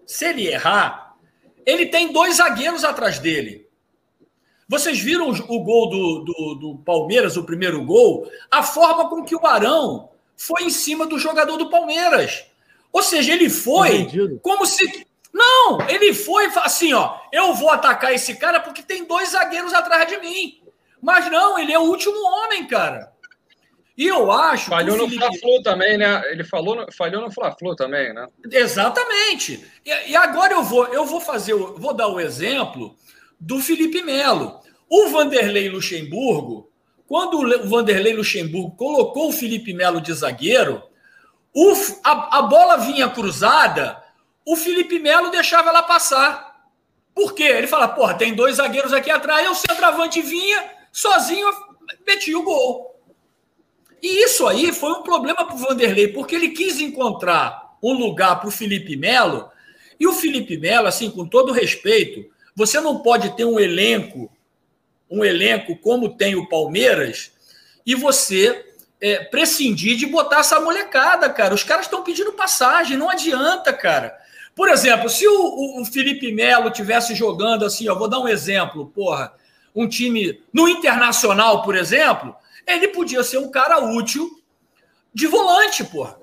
se ele errar, ele tem dois zagueiros atrás dele. Vocês viram o gol do, do, do Palmeiras, o primeiro gol? A forma com que o Arão foi em cima do jogador do Palmeiras. Ou seja, ele foi Entendido. como se. Não, ele foi assim, ó. Eu vou atacar esse cara porque tem dois zagueiros atrás de mim. Mas não, ele é o último homem, cara. E eu acho. Falhou no Fla-Flu também, né? Ele falou, falhou no Fla-Flu também, né? Exatamente. E, e, agora eu vou, eu vou fazer, vou dar o exemplo do Felipe Melo. O Vanderlei Luxemburgo, quando o Vanderlei Luxemburgo colocou o Felipe Melo de zagueiro, o, a, a bola vinha cruzada, o Felipe Melo deixava ela passar. Por quê? Ele fala, porra, tem dois zagueiros aqui atrás, e o centroavante vinha sozinho, metia o gol. E isso aí foi um problema para o Vanderlei, porque ele quis encontrar um lugar para o Felipe Melo, e o Felipe Melo, assim, com todo respeito, você não pode ter um elenco, um elenco como tem o Palmeiras, e você é, prescindir de botar essa molecada, cara. Os caras estão pedindo passagem, não adianta, cara. Por exemplo, se o, o Felipe Melo tivesse jogando assim, eu vou dar um exemplo, porra, um time no Internacional, por exemplo, ele podia ser um cara útil de volante, porra.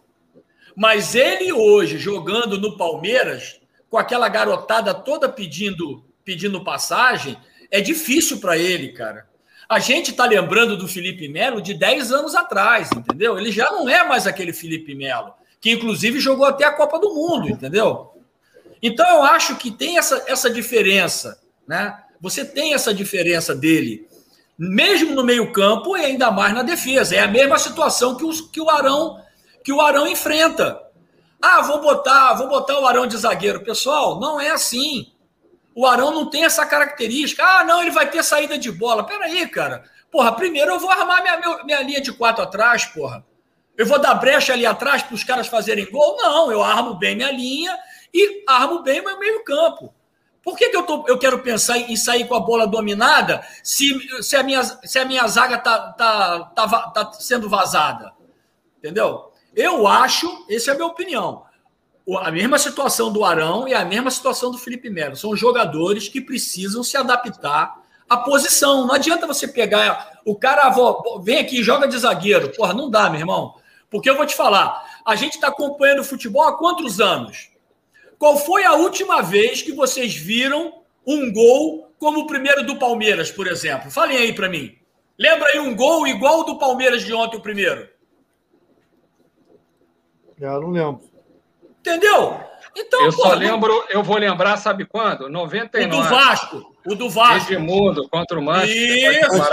Mas ele hoje, jogando no Palmeiras, com aquela garotada toda pedindo, pedindo passagem, é difícil para ele, cara. A gente tá lembrando do Felipe Melo de 10 anos atrás, entendeu? Ele já não é mais aquele Felipe Melo, que inclusive jogou até a Copa do Mundo, entendeu? Então eu acho que tem essa, essa diferença, né? Você tem essa diferença dele mesmo no meio-campo e ainda mais na defesa. É a mesma situação que, os, que o Arão que o Arão enfrenta. Ah, vou botar, vou botar o Arão de zagueiro. Pessoal, não é assim. O Arão não tem essa característica. Ah, não, ele vai ter saída de bola. Peraí, cara. Porra, primeiro eu vou armar minha, minha, minha linha de quatro atrás, porra. Eu vou dar brecha ali atrás para os caras fazerem gol? Não, eu armo bem minha linha e armo bem meu meio-campo. Por que, que eu, tô, eu quero pensar em sair com a bola dominada se, se, a, minha, se a minha zaga tá, tá, tá, tá sendo vazada? Entendeu? Eu acho, essa é a minha opinião. A mesma situação do Arão e a mesma situação do Felipe Melo. São jogadores que precisam se adaptar à posição. Não adianta você pegar o cara, vem aqui joga de zagueiro. Porra, não dá, meu irmão. Porque eu vou te falar, a gente está acompanhando futebol há quantos anos? Qual foi a última vez que vocês viram um gol como o primeiro do Palmeiras, por exemplo? Falem aí para mim. Lembra aí um gol igual o do Palmeiras de ontem, o primeiro? Eu não lembro. Entendeu? Então, eu pô, só lembro, eu vou lembrar, sabe quando? 99. O do Vasco. O do Vasco. Edmundo contra o Manchester. Isso.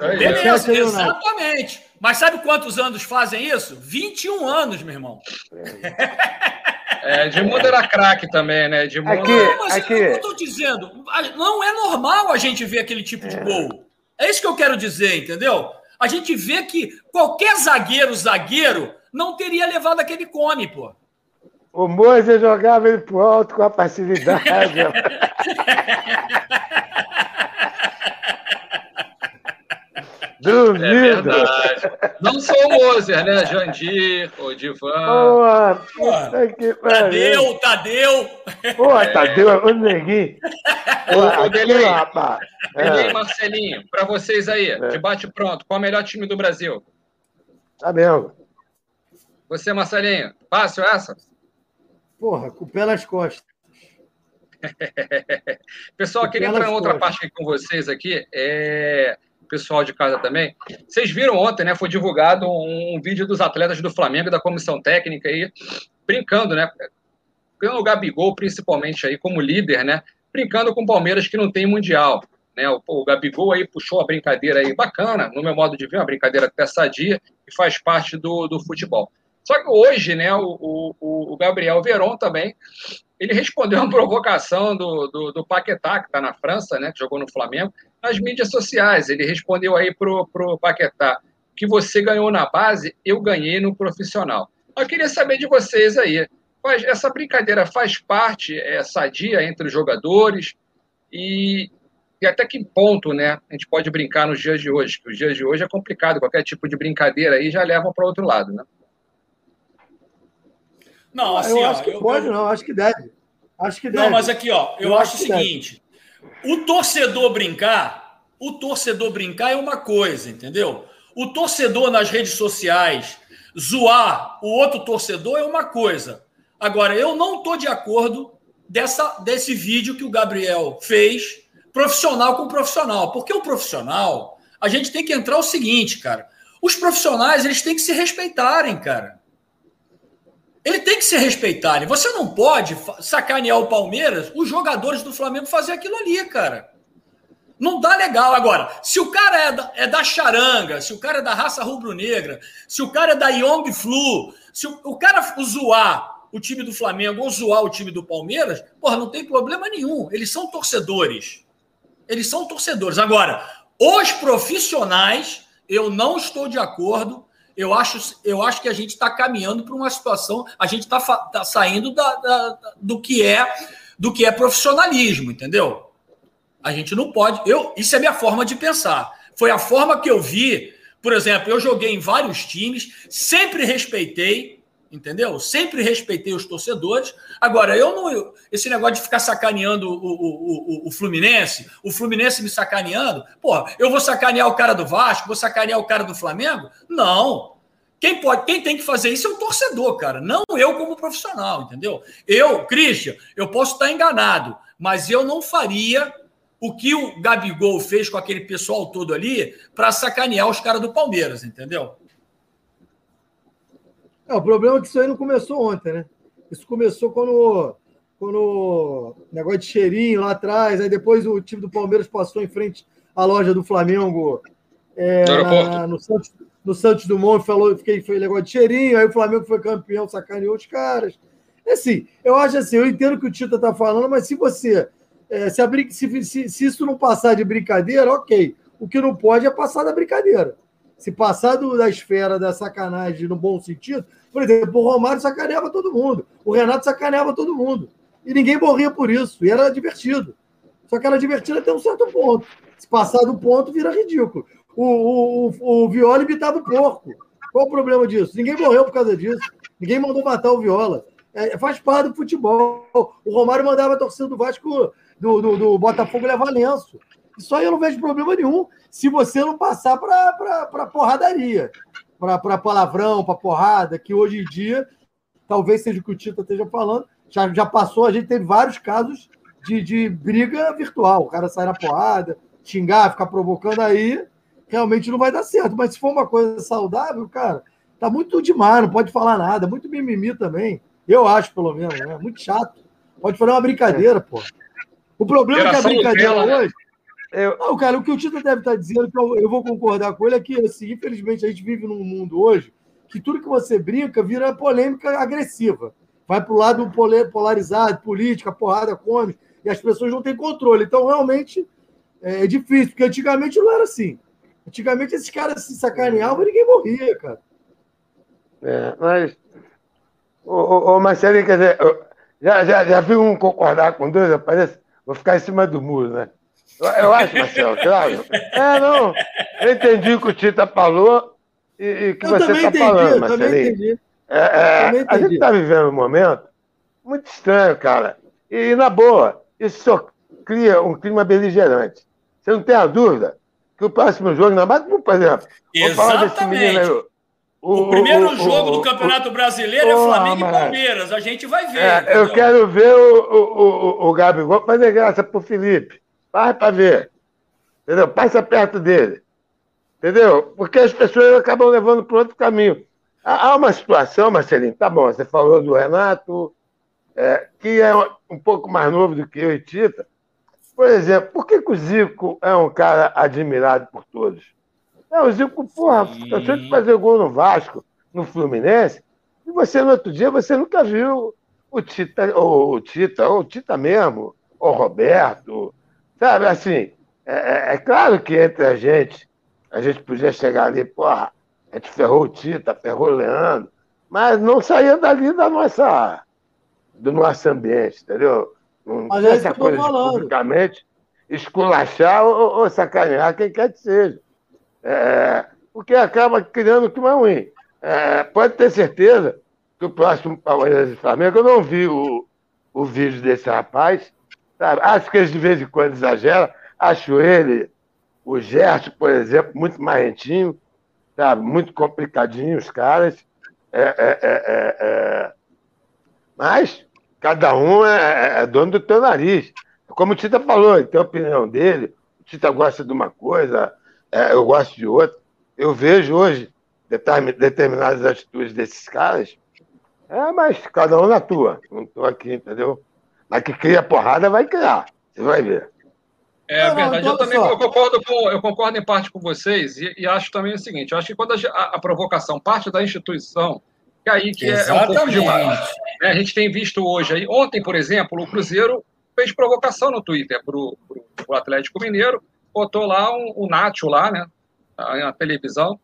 Beleza, exatamente. Mas sabe quantos anos fazem isso? 21 anos, meu irmão. É, Edmundo era craque também, né? Edmundo... Aqui, Não, mas aqui. eu estou dizendo, não é normal a gente ver aquele tipo de gol. É isso que eu quero dizer, entendeu? A gente vê que qualquer zagueiro, zagueiro, não teria levado aquele cone, pô. O Moisés jogava ele pro alto com a facilidade. É Duvido. verdade. Não só o Moser, né? Jandir, o Divan. Pô, puta que pariu. Tadeu, Tadeu. Pô, Tadeu, o neguinho. Ô, Delei. rapaz. E aí, É, Marcelinho, para vocês aí, debate pronto. Qual é o melhor time do Brasil? tá mesmo. Você, Marcelinho, fácil essa? Porra, com o pé nas costas. Pessoal, queria entrar em outra costas. parte aqui com vocês aqui. É... Pessoal de casa também. Vocês viram ontem, né? Foi divulgado um vídeo dos atletas do Flamengo, da comissão técnica aí, brincando, né? Pelo Gabigol, principalmente aí, como líder, né? Brincando com o Palmeiras que não tem Mundial. Né? O, o Gabigol aí puxou a brincadeira aí bacana, no meu modo de ver, uma brincadeira até sadia, e faz parte do, do futebol. Só que hoje, né, o, o, o Gabriel Veron também, ele respondeu uma provocação do, do, do Paquetá, que está na França, né, que jogou no Flamengo, nas mídias sociais. Ele respondeu aí pro, pro Paquetá que você ganhou na base, eu ganhei no profissional. Eu queria saber de vocês aí, faz- essa brincadeira faz parte, é sadia entre os jogadores e, e até que ponto, né, a gente pode brincar nos dias de hoje, que os dias de hoje é complicado, qualquer tipo de brincadeira aí já leva para outro lado, né? Não, assim, eu ó, acho que eu- pode, eu- não. Acho que deve. Acho que deve. Não, mas aqui, ó, eu, Eu acho o acho deve. seguinte: o torcedor brincar, o torcedor brincar é uma coisa, entendeu? O torcedor nas redes sociais zoar o outro torcedor é uma coisa. Agora, eu não tô de acordo dessa, desse vídeo que o Gabriel fez, profissional com profissional. Porque o profissional, a gente tem que entrar o seguinte, cara. Os profissionais, eles têm que se respeitarem, cara. Ele tem que se respeitarem. Você não pode sacanear o Palmeiras, os jogadores do Flamengo fazer aquilo ali, cara. Não dá legal. Agora, se o cara é da, é da charanga, se o cara é da raça rubro-negra, se o cara é da Young Flu, se o, o cara zoar o time do Flamengo ou zoar o time do Palmeiras, porra, não tem problema nenhum. Eles são torcedores. Eles são torcedores. Agora, os profissionais, eu não estou de acordo. Eu acho, eu acho que a gente está caminhando para uma situação, a gente está tá saindo da- da- do que é do que é profissionalismo, entendeu? A gente não pode. Eu, isso é minha forma de pensar. Foi a forma que eu vi. Por exemplo, eu joguei em vários times, sempre respeitei, entendeu? Sempre respeitei os torcedores. Agora, eu não. eu- esse negócio de ficar sacaneando o, o, o, o Fluminense, o Fluminense me sacaneando, porra, eu vou sacanear o cara do Vasco, vou sacanear o cara do Flamengo? Não. Quem pode, quem tem que fazer isso é o torcedor, cara, não eu como profissional, entendeu? Eu, Christian, eu posso estar enganado, mas eu não faria o que o Gabigol fez com aquele pessoal todo ali para sacanear os caras do Palmeiras, entendeu? É, o problema é que isso aí não começou ontem, né? Isso começou quando, quando o negócio de cheirinho lá atrás, aí depois o time do Palmeiras passou em frente à loja do Flamengo é, No Santos, no Santos Dumont, falou, fiquei, foi negócio de cheirinho, aí o Flamengo foi campeão, sacaneou os caras. É assim, eu acho assim, eu entendo o que o Tita tá falando, mas se você. é, se, a se, se, se isso não passar de brincadeira, ok. O que não pode é passar da brincadeira. Se passar do- da esfera da sacanagem no bom sentido, por exemplo, o Romário sacaneava todo mundo, o Renato sacaneava todo mundo. E ninguém morria por isso, e era divertido. Só que era divertido até um certo ponto. Se passar do ponto, vira ridículo. O, o, o, Viola imitava o porco. Qual o problema disso? Ninguém morreu por causa disso. Ninguém mandou matar o Viola. É, faz parte do futebol. O Romário mandava a torcida do Vasco, do, do, do Botafogo levar lenço. Isso aí eu não vejo problema nenhum se você não passar para porradaria, para palavrão, para porrada, que hoje em dia, talvez seja o que o Tita esteja falando, já, já passou, a gente teve vários casos de, de briga virtual. O cara sai na porrada, xingar, ficar provocando aí, realmente não vai dar certo. Mas se for uma coisa saudável, cara, tá muito demais, não pode falar nada, muito mimimi também. Eu acho, pelo menos, né? Muito chato. Pode fazer uma brincadeira, pô. O problema é que a brincadeira Nutella, né? Eu... Não, cara, o que o Tito deve estar dizendo, que eu, eu vou concordar com ele, é que, assim, infelizmente, a gente vive num mundo hoje que tudo que você brinca vira polêmica agressiva. Vai para o lado polarizado, política, porrada come, e as pessoas não têm controle. Então, realmente, é, é difícil, porque antigamente não era assim. Antigamente esses caras se sacaneavam e ninguém morria, cara. É, mas. Ô, ô, ô Marcelinho, quer dizer, já, já, já vi um concordar com dois, parece. Vou ficar em cima do muro, né? Eu, acho, Marcelo, claro. É, não. Eu entendi o que o Tita falou e, e que eu você está falando, Marcelinho. É, é, a gente está vivendo um momento muito estranho, cara. E, na boa, isso só cria um clima beligerante. Você não tem a dúvida que o próximo jogo, na mais, por exemplo, Exatamente. Aí, o, o, primeiro o, jogo do Campeonato Brasileiro é Flamengo e Palmeiras. A gente vai ver. É, eu quero ver o, o, o, o Gabigol fazer graça pro Felipe. Vai para ver. Entendeu? Passa perto dele. Entendeu? Porque as pessoas acabam levando para outro caminho. Há uma situação, Marcelinho, tá bom, você falou do Renato, é, que é um pouco mais novo do que eu e Tita. Por exemplo, por que, que o Zico é um cara admirado por todos? É, o Zico, porra, cansou de fazer gol no Vasco, no Fluminense, e você no outro dia você nunca viu o Tita, ou o Tita, ou o Tita mesmo, ou o Roberto, sabe, assim, é, é, é claro que entre a gente, a gente podia chegar ali, porra, a gente ferrou o Tita, ferrou o Leandro, mas não saía dali da nossa, do nosso ambiente, entendeu? Não mas é essa coisa de publicamente esculachar ou, ou, sacanear quem quer que seja. É, porque acaba criando que mais ruim. É, pode ter certeza que o próximo Palmeiras e Flamengo, eu não vi o, o vídeo desse rapaz, sabe? acho que ele de vez em quando exagera, acho ele, o Gerson, por exemplo, muito marrentinho, sabe? Muito complicadinho os caras. É, é, é, é, é. Mas cada um é, é, dono do teu nariz. Como o Tita falou, tem a opinião dele, o Tita gosta de uma coisa, eu gosto de outra. Eu vejo hoje determinadas atitudes desses caras, é, mas cada um na tua. Não estou aqui, entendeu? Mas que cria porrada, vai criar. Você vai ver. É não, verdade, não, eu também eu concordo, com, eu concordo em parte com vocês e, e, acho também o seguinte: eu acho que quando a, a, provocação parte da instituição, que aí que é, é, um pouco demais. É, a gente tem visto hoje aí, ontem, por exemplo, o Cruzeiro fez provocação no Twitter para o Atlético Mineiro, botou lá um, o Nacho lá, né, na televisão,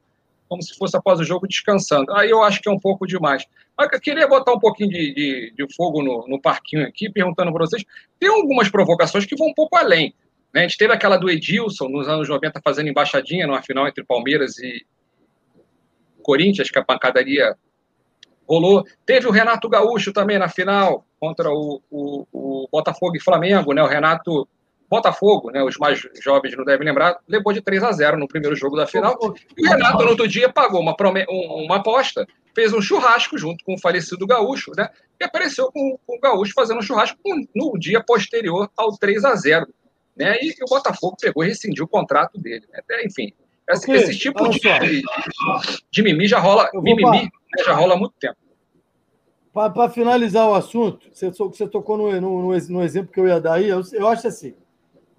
como se fosse após o jogo descansando. Aí eu acho que é um pouco demais. Mas eu queria botar um pouquinho de, de, de fogo no, no parquinho aqui, perguntando para vocês. Tem algumas provocações que vão um pouco além. Né? A gente teve aquela do Edilson nos anos 90 fazendo embaixadinha numa final entre Palmeiras e Corinthians, que a pancadaria rolou. Teve o Renato Gaúcho também na final contra o, o, o Botafogo e Flamengo, né? O Renato Botafogo, né? Os mais jovens não devem lembrar, levou de 3 a 0 no primeiro jogo da final. E o Renato, no outro dia, pagou uma, uma aposta, fez um churrasco junto com o falecido Gaúcho, né? E apareceu com, com o Gaúcho fazendo um churrasco no dia posterior ao 3 a 0 né? E, e o Botafogo pegou e rescindiu o contrato dele. Né? Até, enfim, esse, esse tipo de, de, de, mimimi já rola, mimimi, né, já rola há muito tempo. Para finalizar o assunto, você, você tocou no, no, no, exemplo que eu ia dar aí, eu, eu acho assim.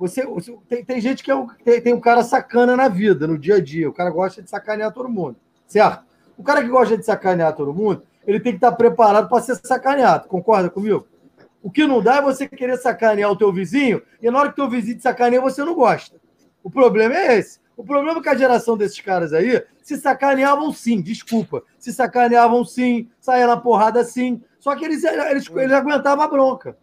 Você, tem, tem gente que é um, tem, tem um cara sacana na vida, no dia a dia. O cara gosta de sacanear todo mundo, certo? O cara que gosta de sacanear todo mundo, ele tem que estar preparado para ser sacaneado. Concorda comigo? O que não dá é você querer sacanear o teu vizinho e na hora que o teu vizinho te sacaneia, você não gosta. O problema é esse. O problema é que a geração desses caras aí se sacaneavam sim, desculpa. Se sacaneavam sim, saia na porrada sim. Só que eles, eles, eles aguentavam a bronca.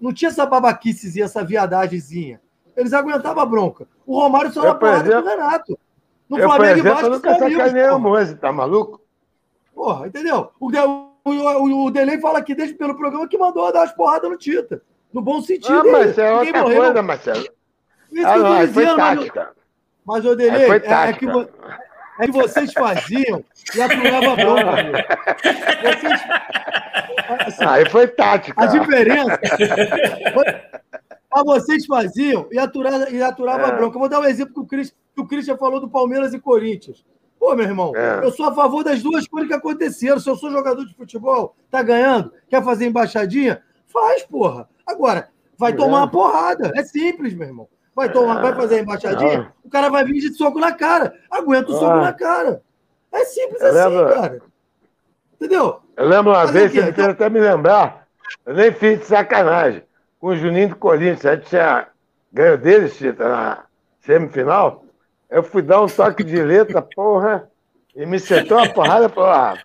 Não tinha essa babaquicezinha, essa viadagemzinha. Eles aguentavam a bronca. O Romário só na porrada com o Renato. No eu, Flamengo exemplo, e eu nunca sacaneei o Moise, tá maluco? Porra, entendeu? O, o, o, o Delay fala aqui desde pelo programa que mandou dar umas porradas no Tita. No bom sentido. Ah, mas é outra morreu. coisa, Marcelo. Isso ah, que eu tô dizendo, foi tática. Mas, o Delay, é, é, que, é que vocês faziam e aturava bronca. Vocês. Assim, Aí foi tática. A diferença. Mas vocês faziam e aturava, e aturava é. bronca. Eu vou dar um exemplo que o, Christian, que o Christian falou do Palmeiras e Corinthians. Pô, meu irmão, é. eu sou a favor das duas coisas que aconteceram. Se eu sou jogador de futebol, tá ganhando, quer fazer embaixadinha? Faz, porra. Agora, vai é. tomar uma porrada. É simples, meu irmão. Vai tomar, vai fazer a embaixadinha, o cara vai vir de soco na cara. Aguenta o soco Ah. na cara. É simples Eu assim, lembro- cara. Entendeu? Eu lembro uma vez, me fez até me lembrar, eu nem fiz de sacanagem, com o Juninho do Corinthians, a gente tinha ganho deles, Tita, na semifinal, eu fui dar um toque de letra, porra, e me sentou uma porrada e falou, ah,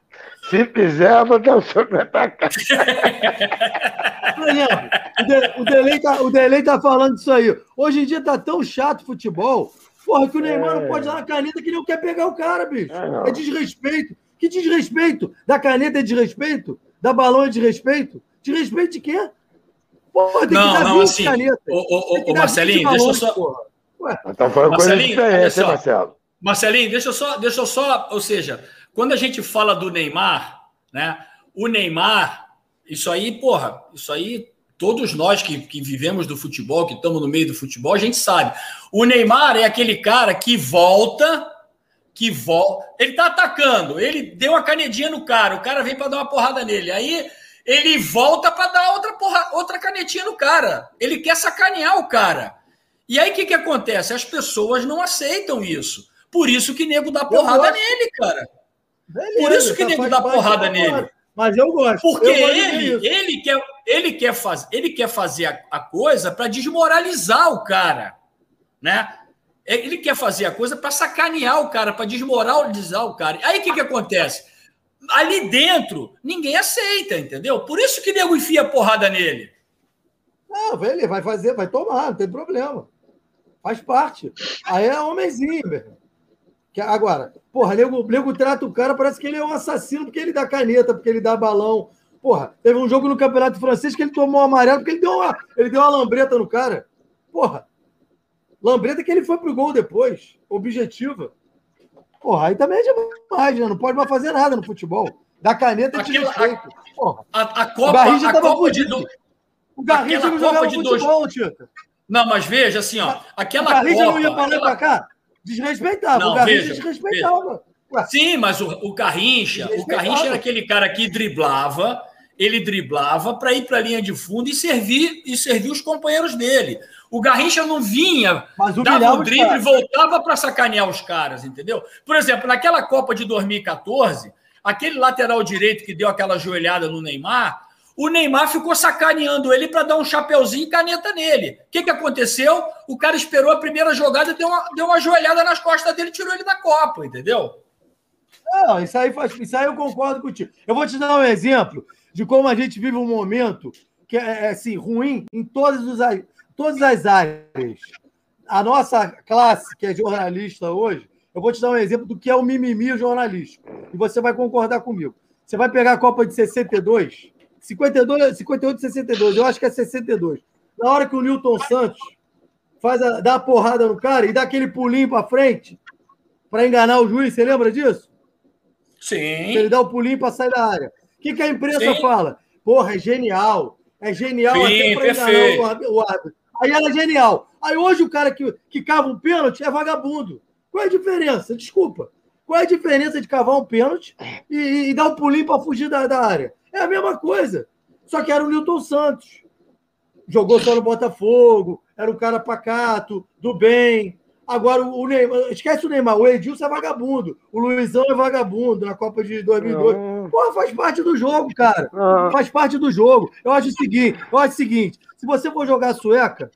se fizer, eu vou dar um soco na tua cara. Por exemplo, o, De- o Delay tá, o Delay tá falando disso aí. Hoje em dia tá tão chato o futebol, porra, que o Neymar não pode dar na caneta que não quer pegar o cara, bicho. É. É desrespeito. Que desrespeito? Da caneta é desrespeito? Da balão é desrespeito? Desrespeito de quê? Porra, tem que Não, dar não, 20 assim, canetas. ô, que Marcelinho, 20 deixa eu balões, só. porra. Ué, Então foi uma coisa Marcelinho, olha diferente, Marcelo? Marcelinho, deixa eu só, deixa eu só, ou seja, quando a gente fala do Neymar, né? O Neymar, isso aí, porra, isso aí, todos nós que, que vivemos do futebol, que estamos no meio do futebol, a gente sabe. O Neymar é aquele cara que volta, que volta, ele tá atacando, ele deu uma canedinha no cara, o cara vem para dar uma porrada nele, aí ele volta para dar outra porra, outra canetinha no cara. Ele quer sacanear o cara. E aí o que, que acontece? As pessoas não aceitam isso. Por isso que nego dá porrada nele, cara. Beleza, Por isso que tá, nego dá porrada da nele. porrada. Mas eu gosto. Porque eu ele, ele, quer, ele, quer faz, ele quer fazer a, a coisa para desmoralizar o cara. Né? Ele quer fazer a coisa para sacanear o cara, para desmoralizar o cara. Aí o que, que acontece? Ali dentro, ninguém aceita, entendeu? Por isso que nego enfia porrada nele. Não, ele vai fazer, vai tomar, não tem problema. Faz parte. Aí é homenzinho, meu. Agora, porra, nego, nego trata o cara, parece que ele é um assassino porque ele dá caneta, porque ele dá balão. Porra, teve um jogo no Campeonato Francês que ele tomou um amarelo porque ele deu uma, ele deu uma lambreta no cara. Porra, lambreta que ele foi pro gol depois, objetiva. Porra, aí também é demais, né? Não pode mais fazer nada no futebol. Dá caneta de respeito. Porra, A, a o Copa, Garrincha a tava Copa de. do- O Garrincha Aquela não Copa jogava de dois- futebol, Tita. Não, mas veja assim, ó. O Aquela Garrincha Copa. não ia e aquela- pra cá? Desrespeitava. Não, o Garrincha veja, desrespeitava. Ué, Sim, mas o, o Garrincha, o. Garrincha era aquele cara que driblava, ele driblava para ir para a linha de fundo e servir e servir os companheiros dele. O Garrincha não vinha, Mas dava o drible e voltava para sacanear os caras, entendeu? Por exemplo, naquela Copa de 2014, aquele lateral direito que deu aquela joelhada no Neymar, o Neymar ficou sacaneando ele para dar um chapeuzinho e caneta nele. O que, que aconteceu? O cara esperou a primeira jogada, deu uma, deu uma joelhada nas costas dele e tirou ele da Copa, entendeu? Não, isso aí, faz, isso aí eu concordo contigo. Eu vou te dar um exemplo de como a gente vive um momento que é é, assim, ruim em todas, os, todas as áreas. A nossa classe, que é jornalista hoje, eu vou te dar um exemplo do que é o mimimi jornalístico. E você vai concordar comigo. Você vai pegar a Copa de 62, 52, 58 62, eu acho que é 62. Na hora que o Newton Santos faz a, dá a porrada no cara e dá aquele pulinho para frente para enganar o juiz, você lembra disso? Sim. Ele dá o pulinho para sair da área. O que, que a imprensa Sim. fala? Porra, é genial. É genial Sim, até para enganar o o árbitro. Aí ela é genial. Aí hoje o cara que, que cava um pênalti é vagabundo. Qual é a diferença? Desculpa. Qual é a diferença de cavar um pênalti e, e- dar um pulinho para fugir da, da área? É a mesma coisa. Só que era o Newton Santos. Jogou só no Botafogo, era um cara pacato, do bem. Agora o Neymar, esquece o Neymar, o Edilson é vagabundo, o Luizão é vagabundo na Copa de 2002. Não. Porra, faz parte do jogo, cara. Não. Faz parte do jogo. Eu acho o seguinte, eu acho o seguinte, se você for jogar sueca,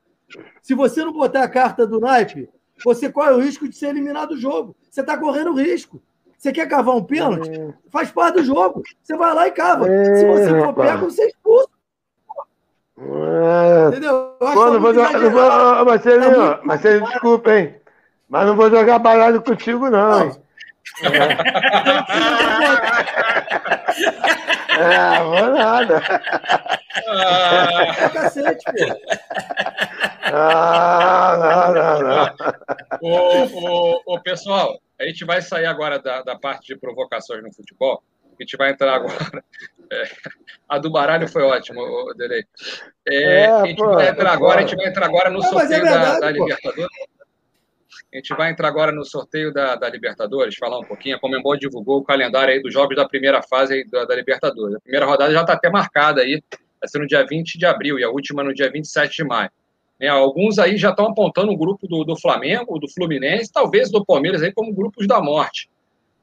se você não botar a carta do naipe, você corre o risco de ser eliminado do jogo. Você está correndo risco. Você quer cavar um pênalti? Faz parte do jogo. Você vai lá e cava. Se você for rapaz. pego, você é expulso, É, entendeu? Eu Pô, não vou jogar. Não Marcelinho, Tá Marcelinho, desculpa, hein? Mas não vou jogar baralho contigo, não, hein? É, vou nada. Ah, É cacete, pô. Ah, não, não, não. ô, ô, ô, pessoal, a gente vai sair agora da, da parte de provocações no futebol. A gente vai entrar agora. É, a do baralho foi ótima, Delei. É, É, a gente pô, vai entrar agora, a gente vai entrar agora no é sorteio da, verdade, da pô. Libertadores. A gente vai entrar agora no sorteio da, da Libertadores, falar um pouquinho. A Comembol divulgou o calendário aí dos jogos da primeira fase aí da, da Libertadores. A primeira rodada já está até marcada aí, vai ser no dia 20 de abril e a última no dia 27 de maio. Né? Alguns aí já estão apontando o grupo do, do Flamengo, do Fluminense, talvez do Palmeiras aí como grupos da morte.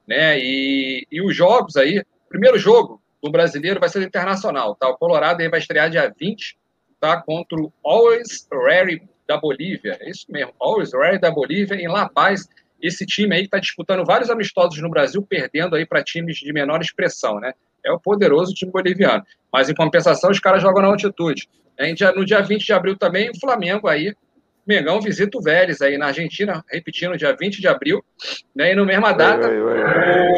Né? E, e os jogos aí, primeiro jogo do brasileiro vai ser internacional, tá? O Colorado aí vai estrear dia 20, tá? Contra o Always Ready da Bolívia, é isso mesmo, Always Ready da Bolívia em La Paz. Esse time aí está disputando vários amistosos no Brasil, perdendo aí para times de menor expressão, né? É o poderoso time boliviano. Mas em compensação, os caras jogam na altitude. No dia 20 de abril também, o Flamengo aí, Mengão visita o Vélez aí na Argentina, repetindo, dia 20 de abril. Né? E no mesma data,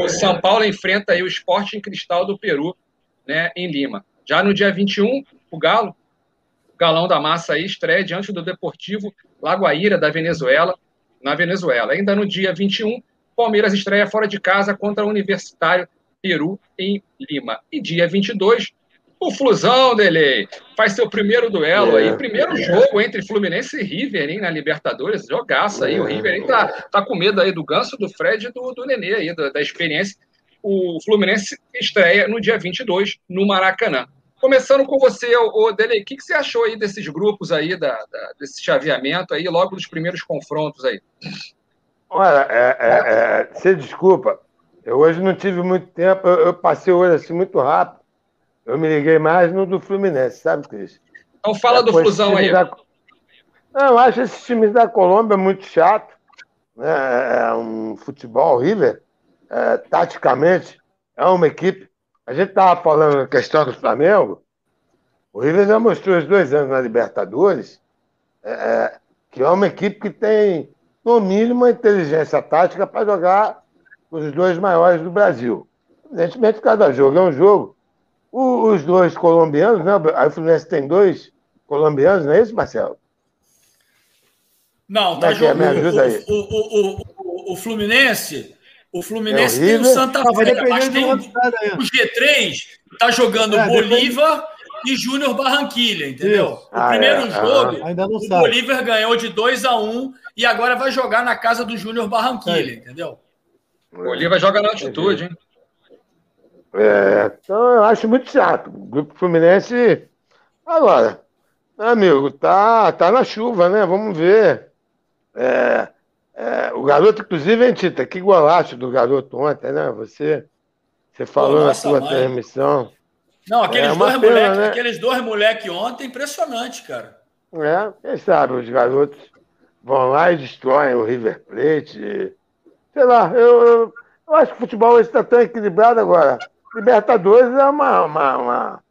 o São Paulo enfrenta aí o Sporting Cristal do Peru, né, em Lima. Já no dia 21, o Galo, o Galão da Massa aí, estreia diante do Deportivo Lagoaíra da Venezuela, na Venezuela. Ainda no dia 21, Palmeiras estreia fora de casa contra o Universitário Peru em Lima. E dia 22, o Flusão, Delei, faz seu primeiro duelo é. aí, primeiro jogo entre Fluminense e River, hein, na Libertadores, jogaça aí, é. o River aí tá, tá com medo aí do Ganso, do Fred e do, do Nenê aí, da, da experiência. O Fluminense estreia no dia 22, no Maracanã. Começando com você, o Delei, o que, que, você achou aí desses grupos aí, da, da, desse chaveamento aí, logo dos primeiros confrontos aí? Olha, é, é, é, você desculpa, eu hoje não tive muito tempo, eu, eu passei hoje assim muito rápido, eu me liguei mais no do Fluminense, sabe, Cris? Então fala do Flusão aí. Da... Não, eu acho esses times da Colômbia muito chato. Né? É um futebol River, é, taticamente, é uma equipe. A gente estava falando na questão do Flamengo. O River já mostrou os dois anos na Libertadores é, é que é uma equipe que tem, no mínimo, a inteligência tática para jogar os dois maiores do Brasil. Evidentemente, cada jogo é um jogo. O, os dois colombianos, né? A Fluminense tem dois colombianos, não é isso, Marcelo? Não, tá é jogando. O, o, o, o, Fluminense. O Fluminense é tem o Santa Fé, mas tem o, o G3 tá jogando é, Bolívar e Júnior Barranquilha, entendeu? Isso. O ah, primeiro é. jogo, Ainda não o sabe. Bolívar ganhou de 2 a 1 um, e agora vai jogar na casa do Júnior Barranquilha, entendeu? O Bolívar joga na altitude, hein? É, então eu acho muito chato. O Grupo Fluminense. Agora, amigo, tá, tá na chuva, né? Vamos ver. É, é, o garoto, inclusive, hein, Tita? Que golaço do garoto ontem, né? Você, você falou Pô, na sua mãe. transmissão. Não, aqueles, é dois pena, moleque, né? aqueles dois moleques ontem, impressionante, cara. É, quem sabe os garotos vão lá e destroem o River Plate. Sei lá, eu, eu, eu acho que o futebol está tão equilibrado agora. Libertadores é uma, uma, uma,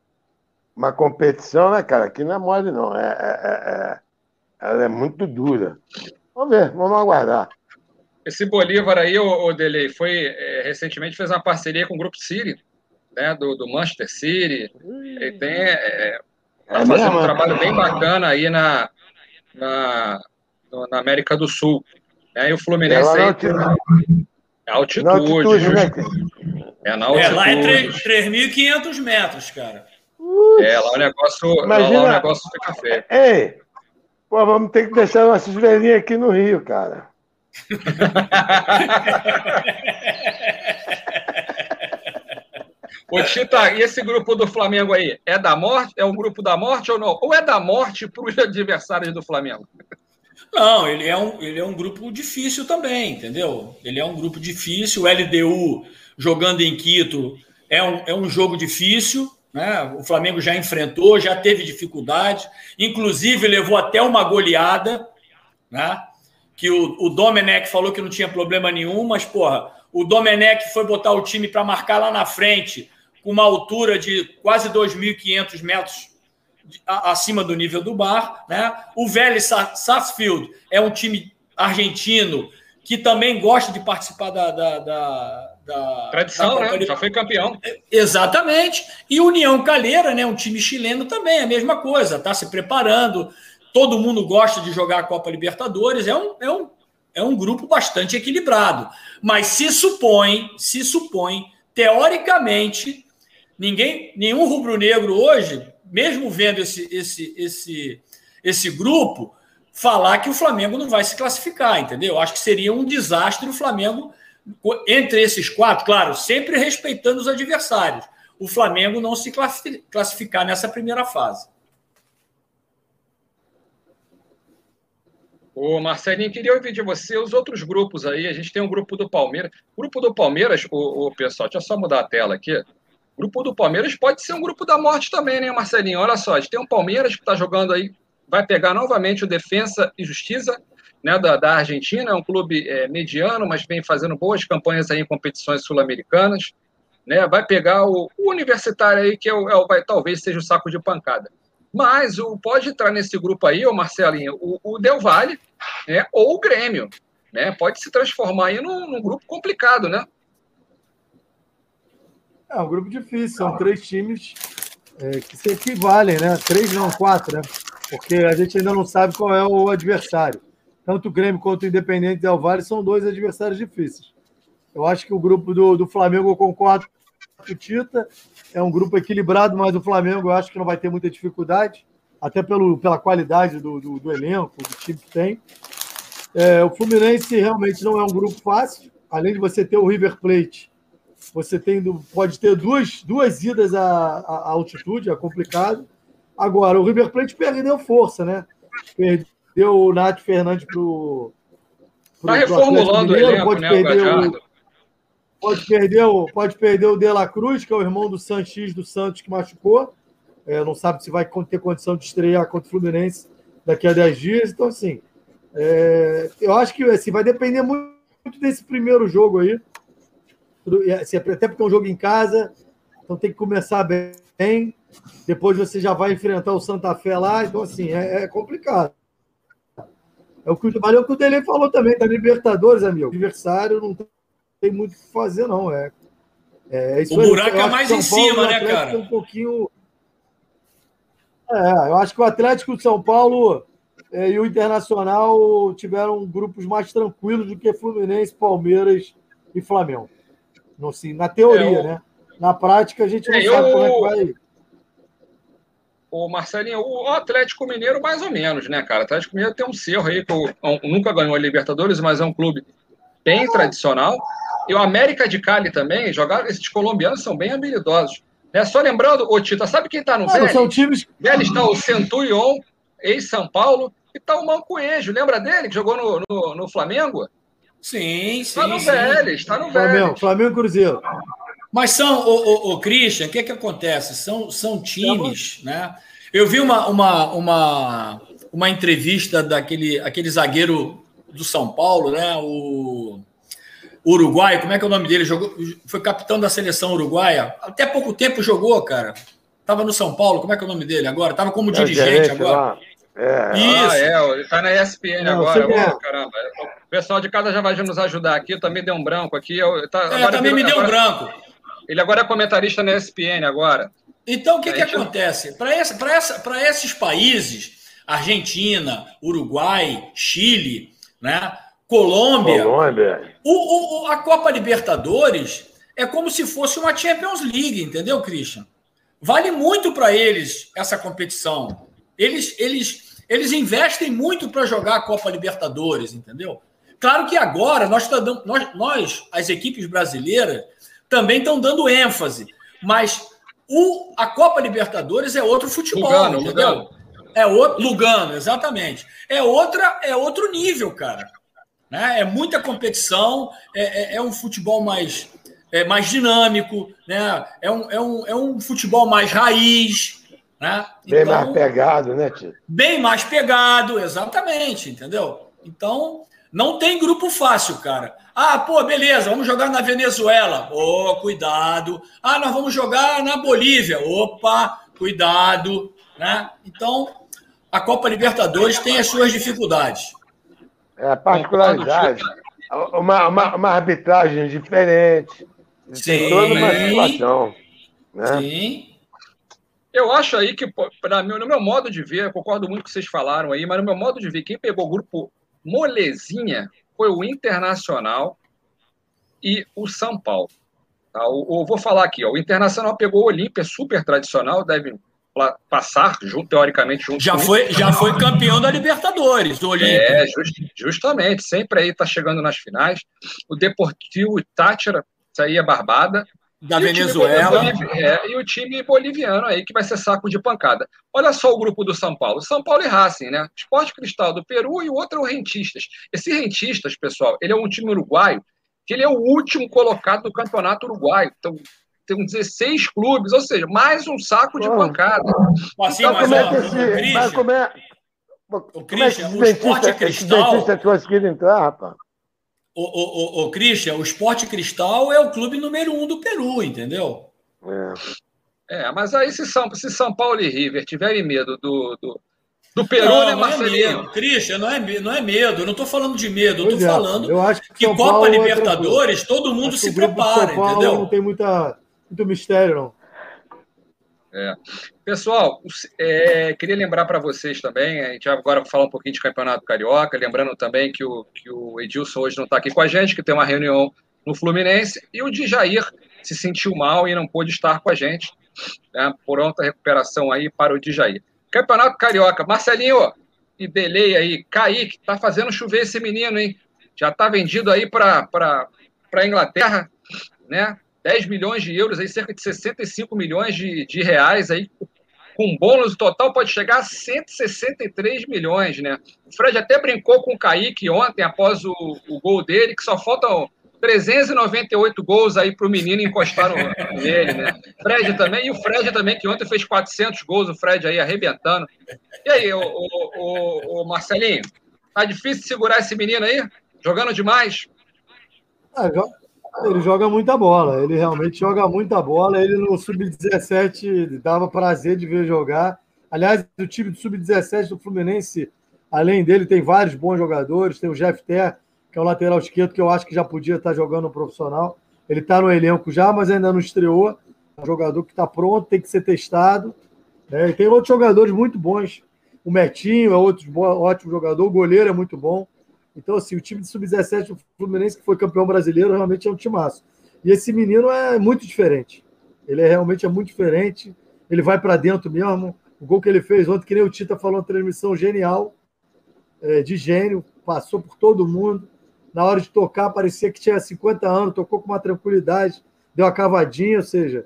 uma, competição, né, cara? Que não é mole, não. É, é, é, é, ela é muito dura. Vamos ver, vamos aguardar. Esse Bolívar aí, o, o foi é, recentemente fez uma parceria com o Grupo City, né, do, do Manchester City. Ele tem é, é tá fazendo um trabalho bem bacana aí na, na, na América do Sul. Né, e o Fluminense aí, é altitude. altitude né? É, na altitude. É, lá é 3.500 metros, cara. É, lá o negócio, Imagina... lá o negócio fica feio. Ei, pô, vamos ter que deixar nossas velhinhas aqui no Rio, cara. Ô, Tita, e esse grupo do Flamengo aí? É da morte? É um grupo da morte ou não? Ou é da morte para os adversários do Flamengo? Não, ele é, um, ele é um grupo difícil também, entendeu? Ele é um grupo difícil. O LDU jogando em Quito é um, é um jogo difícil. Né? O Flamengo já enfrentou, já teve dificuldade, inclusive levou até uma goleada, né? que o, o Domenech falou que não tinha problema nenhum, mas, porra, o Domenech foi botar o time para marcar lá na frente, com uma altura de quase 2.500 metros acima do nível do bar. Né? O Vélez Sarsfield é um time argentino que também gosta de participar da, da, da, da tradição, da né? Já foi campeão. É, exatamente. E União Calheira, né? Um time chileno também, a mesma coisa, está se preparando. Todo mundo gosta de jogar a Copa Libertadores. É um, é um, é um grupo bastante equilibrado. Mas se supõe, se supõe, teoricamente, ninguém, nenhum rubro-negro hoje mesmo vendo esse, esse, esse, esse grupo, falar que o Flamengo não vai se classificar, entendeu? Acho que seria um desastre o Flamengo, entre esses quatro, claro, sempre respeitando os adversários, o Flamengo não se classificar nessa primeira fase. Ô, Marcelinho, queria ouvir de você os outros grupos aí. A gente tem um grupo do Palmeiras. Grupo do Palmeiras, o, o pessoal, deixa eu só mudar a tela aqui. Grupo do Palmeiras pode ser um grupo da morte também, né, Marcelinho? Olha só, a gente tem um Palmeiras que está jogando aí, vai pegar novamente o Defensa e Justiça, né, da, da Argentina, é um clube é, mediano, mas vem fazendo boas campanhas aí em competições sul-americanas. Né, vai pegar o, o, Universitário aí, que é o, é o, vai, talvez seja o saco de pancada. Mas o, pode entrar nesse grupo aí, o Marcelinho, o, o Del Valle, né, ou o Grêmio. Né, pode se transformar aí num, num grupo complicado, né? É um grupo difícil, são três times é, que se equivalem, né? Três, não, quatro, né? Porque a gente ainda não sabe qual é o adversário. Tanto o Grêmio quanto o Independente Del Valle são dois adversários difíceis. Eu acho que o grupo do, do Flamengo, eu concordo com o Tita, é um grupo equilibrado, mas o Flamengo eu acho que não vai ter muita dificuldade, até pelo, pela qualidade do, do, do elenco, do time que tem. É, o Fluminense realmente não é um grupo fácil, além de você ter o River Plate você tem, pode ter duas, duas idas à, à altitude, é complicado. Agora, o River Plate perdeu força, né? Perdeu o Nath Fernandes para o. Está reformulando o elenco, pode né, perder o, pode perder o Pode perder o De La Cruz, que é o irmão do Sanches do Santos, que machucou. É, não sabe se vai ter condição de estrear contra o Fluminense daqui a 10 dias. Então, assim, é, eu acho que assim, vai depender muito desse primeiro jogo aí. Assim, até porque é um jogo em casa, então tem que começar bem. Depois você já vai enfrentar o Santa Fé lá, então assim, é, é complicado. É o que, valeu o que o Dele falou também, da Libertadores, amigo. O adversário não tem muito o que fazer, não. É, é isso o buraco é mais em cima, né, cara? Um pouquinho. É, eu acho que o Atlético de São Paulo é, e o Internacional tiveram grupos mais tranquilos do que Fluminense, Palmeiras e Flamengo. No, sim, na teoria, é, né? Na prática, a gente não é, sabe eu... como é que vai. O Marcelinho, o Atlético Mineiro, mais ou menos, né, cara? O Atlético Mineiro tem um cerro aí, que nunca ganhou a Libertadores, mas é um clube bem tradicional. E o América de Cali também, jogaram, esses colombianos são bem habilidosos. Né? Só lembrando, ô Tita, sabe quem tá no Vélez? São times... Vélez está o Centurion, ex-São Paulo, e tá o Mancoejo, lembra dele, que jogou no, no, no Flamengo? Sim, sim. Está no Vélez, está no Vélez. Flamengo, Flamengo Cruzeiro. Mas são, o, o, o Christian, o que, que acontece? São, são times, né? Eu vi uma, uma, uma, uma entrevista daquele aquele zagueiro do São Paulo, né? O Uruguai, como é que é o nome dele? Jogou, foi capitão da seleção uruguaia. Até pouco tempo jogou, cara. Tava no São Paulo, como é que é o nome dele agora? Tava como é dirigente agora. Lá. É, Isso. Ah, é, ele tá na ESPN Não, agora. Oh, caramba. O pessoal de casa já vai nos ajudar aqui. Também deu um branco aqui. Eu, tá, é, também me deu um branco. Ele agora é comentarista na ESPN agora. Então, o que, que gente... acontece? Para essa, essa, esses países, Argentina, Uruguai, Chile, né, Colômbia, Colômbia. O, o, a Copa Libertadores é como se fosse uma Champions League, entendeu, Christian? Vale muito para eles essa competição. Eles, eles eles investem muito para jogar a Copa Libertadores, entendeu? Claro que agora nós, tá dando, nós, nós as equipes brasileiras, também estão dando ênfase, mas o, a Copa Libertadores é outro futebol, Lugano, entendeu? Lugano. É outro, Lugano, exatamente. É outra, é outro nível, cara. Né? É muita competição, é, é, é um futebol mais, é, mais dinâmico, né? É um, é, um, é um futebol mais raiz, né? Bem então, mais pegado, né, Tito? Bem mais pegado, exatamente, entendeu? Então, não tem grupo fácil, cara. Ah, pô, beleza, vamos jogar na Venezuela. Ô, oh, cuidado. Ah, nós vamos jogar na Bolívia. Opa, cuidado. Né? Então, a Copa Libertadores tem as suas dificuldades. É, particularidade. Uma, uma, uma arbitragem diferente. Sim. Toda uma situação. Né? Sim. Eu acho aí que, para mim, no meu modo de ver, concordo muito com o que vocês falaram aí, mas no meu modo de ver, quem pegou o grupo molezinha foi o Internacional e o São Paulo. Tá? O, o, vou falar aqui, ó, o Internacional pegou o Olímpia, super tradicional, deve passar, junto, teoricamente, junto já foi Já foi campeão da Libertadores, o Olímpia. É, just, justamente, sempre aí está chegando nas finais. O Deportivo Tátira, isso aí é barbada. Da e Venezuela. O é, e o time boliviano aí, que vai ser saco de pancada. Olha só o grupo do São Paulo. São Paulo e Racing, né? Esporte Cristal do Peru e o outro é o Rentistas. Esse Rentistas, pessoal, ele é um time uruguaio, que ele é o último colocado do campeonato uruguaio. Então, tem 16 clubes, ou seja, mais um saco de pancada. Assim, então, como é que esse, mas como é, o Christian, o esporte cristal. entrar, rapaz? O, o, o, o Christian, o Esporte Cristal é o clube número um do Peru, entendeu? É, é mas aí se São, se São Paulo e River tiverem medo do, do, do Peru, não, né, Marcelinho? Não é medo. Christian, não é, não é medo. Eu não estou falando de medo. Eu estou é, falando eu acho que, que Copa é Libertadores, todo mundo se prepara, entendeu? Não tem muita, muito mistério, não. É. Pessoal, é, queria lembrar para vocês também, a gente agora vai falar um pouquinho de Campeonato Carioca, lembrando também que o, que o Edilson hoje não está aqui com a gente, que tem uma reunião no Fluminense, e o Djair se sentiu mal e não pôde estar com a gente. Né, pronta recuperação aí para o Djair. Campeonato Carioca, Marcelinho e delay aí, Kaique, tá fazendo chover esse menino, hein? Já tá vendido aí para Inglaterra, né? 10 milhões de euros, aí, cerca de 65 milhões de, de reais, aí, com bônus total pode chegar a 163 milhões, né? O Fred até brincou com o Kaique ontem, após o, o gol dele, que só faltam 398 gols aí para o menino encostar nele, né? Fred também, e o Fred também, que ontem fez 400 gols, o Fred aí arrebentando. E aí, o, o, o, o Marcelinho, tá difícil segurar esse menino aí? Jogando demais? Ah, ele joga muita bola, ele realmente joga muita bola. Ele no Sub-17 dava prazer de ver jogar. Aliás, o time do Sub-17 do Fluminense, além dele, tem vários bons jogadores. Tem o Jeff Ter, que é o lateral esquerdo, que eu acho que já podia estar jogando no profissional. Ele está no elenco já, mas ainda não estreou. É um jogador que está pronto, tem que ser testado. Né? E tem outros jogadores muito bons. O Metinho é outro ótimo jogador, o goleiro é muito bom. Então, assim, o time de sub-17 do Fluminense, que foi campeão brasileiro, realmente é um timaço. E esse menino é muito diferente. Ele é, realmente é muito diferente. Ele vai para dentro mesmo. O gol que ele fez ontem, que nem o Tita falou, uma transmissão genial, é, de gênio, passou por todo mundo. Na hora de tocar, parecia que tinha 50 anos, tocou com uma tranquilidade, deu uma cavadinha, ou seja,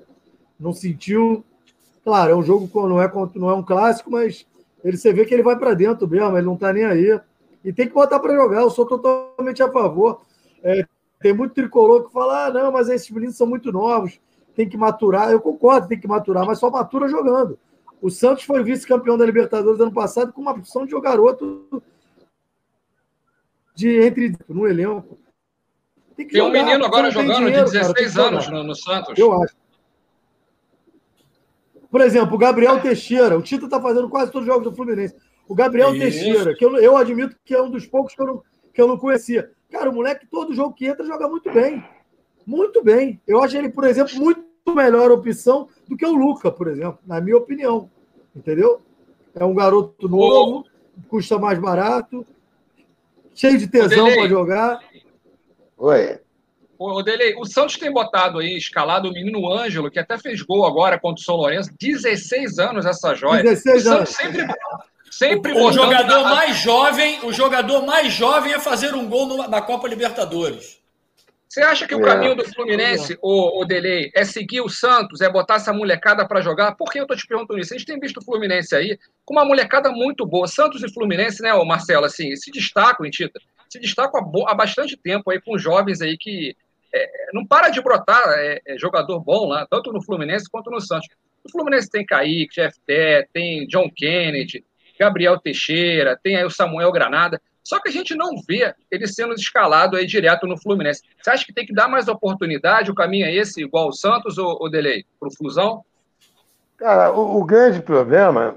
não sentiu. Claro, é um jogo que não é, não é um clássico, mas ele você vê que ele vai para dentro mesmo, ele não está nem aí e tem que botar para jogar. Eu sou totalmente a favor. É, tem muito tricolor que fala: ah, não, mas esses meninos são muito novos, tem que maturar. Eu concordo, tem que maturar, mas só matura jogando. O Santos foi vice-campeão da Libertadores ano passado com uma opção de garoto de entre no elenco. Tem, tem um menino agora jogando dinheiro, de 16 cara, anos no, no, Santos. Eu acho. Por exemplo, o Gabriel Teixeira. O Tito está fazendo quase todos os jogos do Fluminense. O Gabriel Isso. Teixeira, que eu, eu admito que é um dos poucos que eu, não, que eu não conhecia. Cara, o moleque, todo jogo que entra, joga muito bem. Muito bem. Eu acho ele, por exemplo, muito melhor opção do que o Luca, por exemplo, na minha opinião. Entendeu? É um garoto novo, custa mais barato, cheio de tesão para jogar. Oi. O Delei, o Santos tem botado aí, escalado o menino Ângelo, que até fez gol agora contra o São Lourenço, 16 anos essa joia. 16 o Santos sempre, Sempre o, o jogador na... mais jovem, o jogador mais jovem é fazer um gol no, na Copa Libertadores. Você acha que o é. caminho do Fluminense, o, o Delay, é seguir o Santos, é botar essa molecada para jogar? Por que eu tô te perguntando isso? A gente tem visto o Fluminense aí com uma molecada muito boa. Santos e Fluminense, né, o Marcelo, assim, se destacam, Tita, se destacam há, há, bastante tempo aí com jovens aí que é, não para de brotar é, é, jogador bom lá, tanto no Fluminense quanto no Santos. O Fluminense tem Kaique, Jeff Té, tem John Kennedy, Gabriel Teixeira, tem aí o Samuel Granada. Só que a gente não vê ele sendo escalado aí direto no Fluminense. Você acha que tem que dar mais oportunidade? O caminho é esse, igual o Santos ou o Delay, para o Flusão? Cara, o, o, grande problema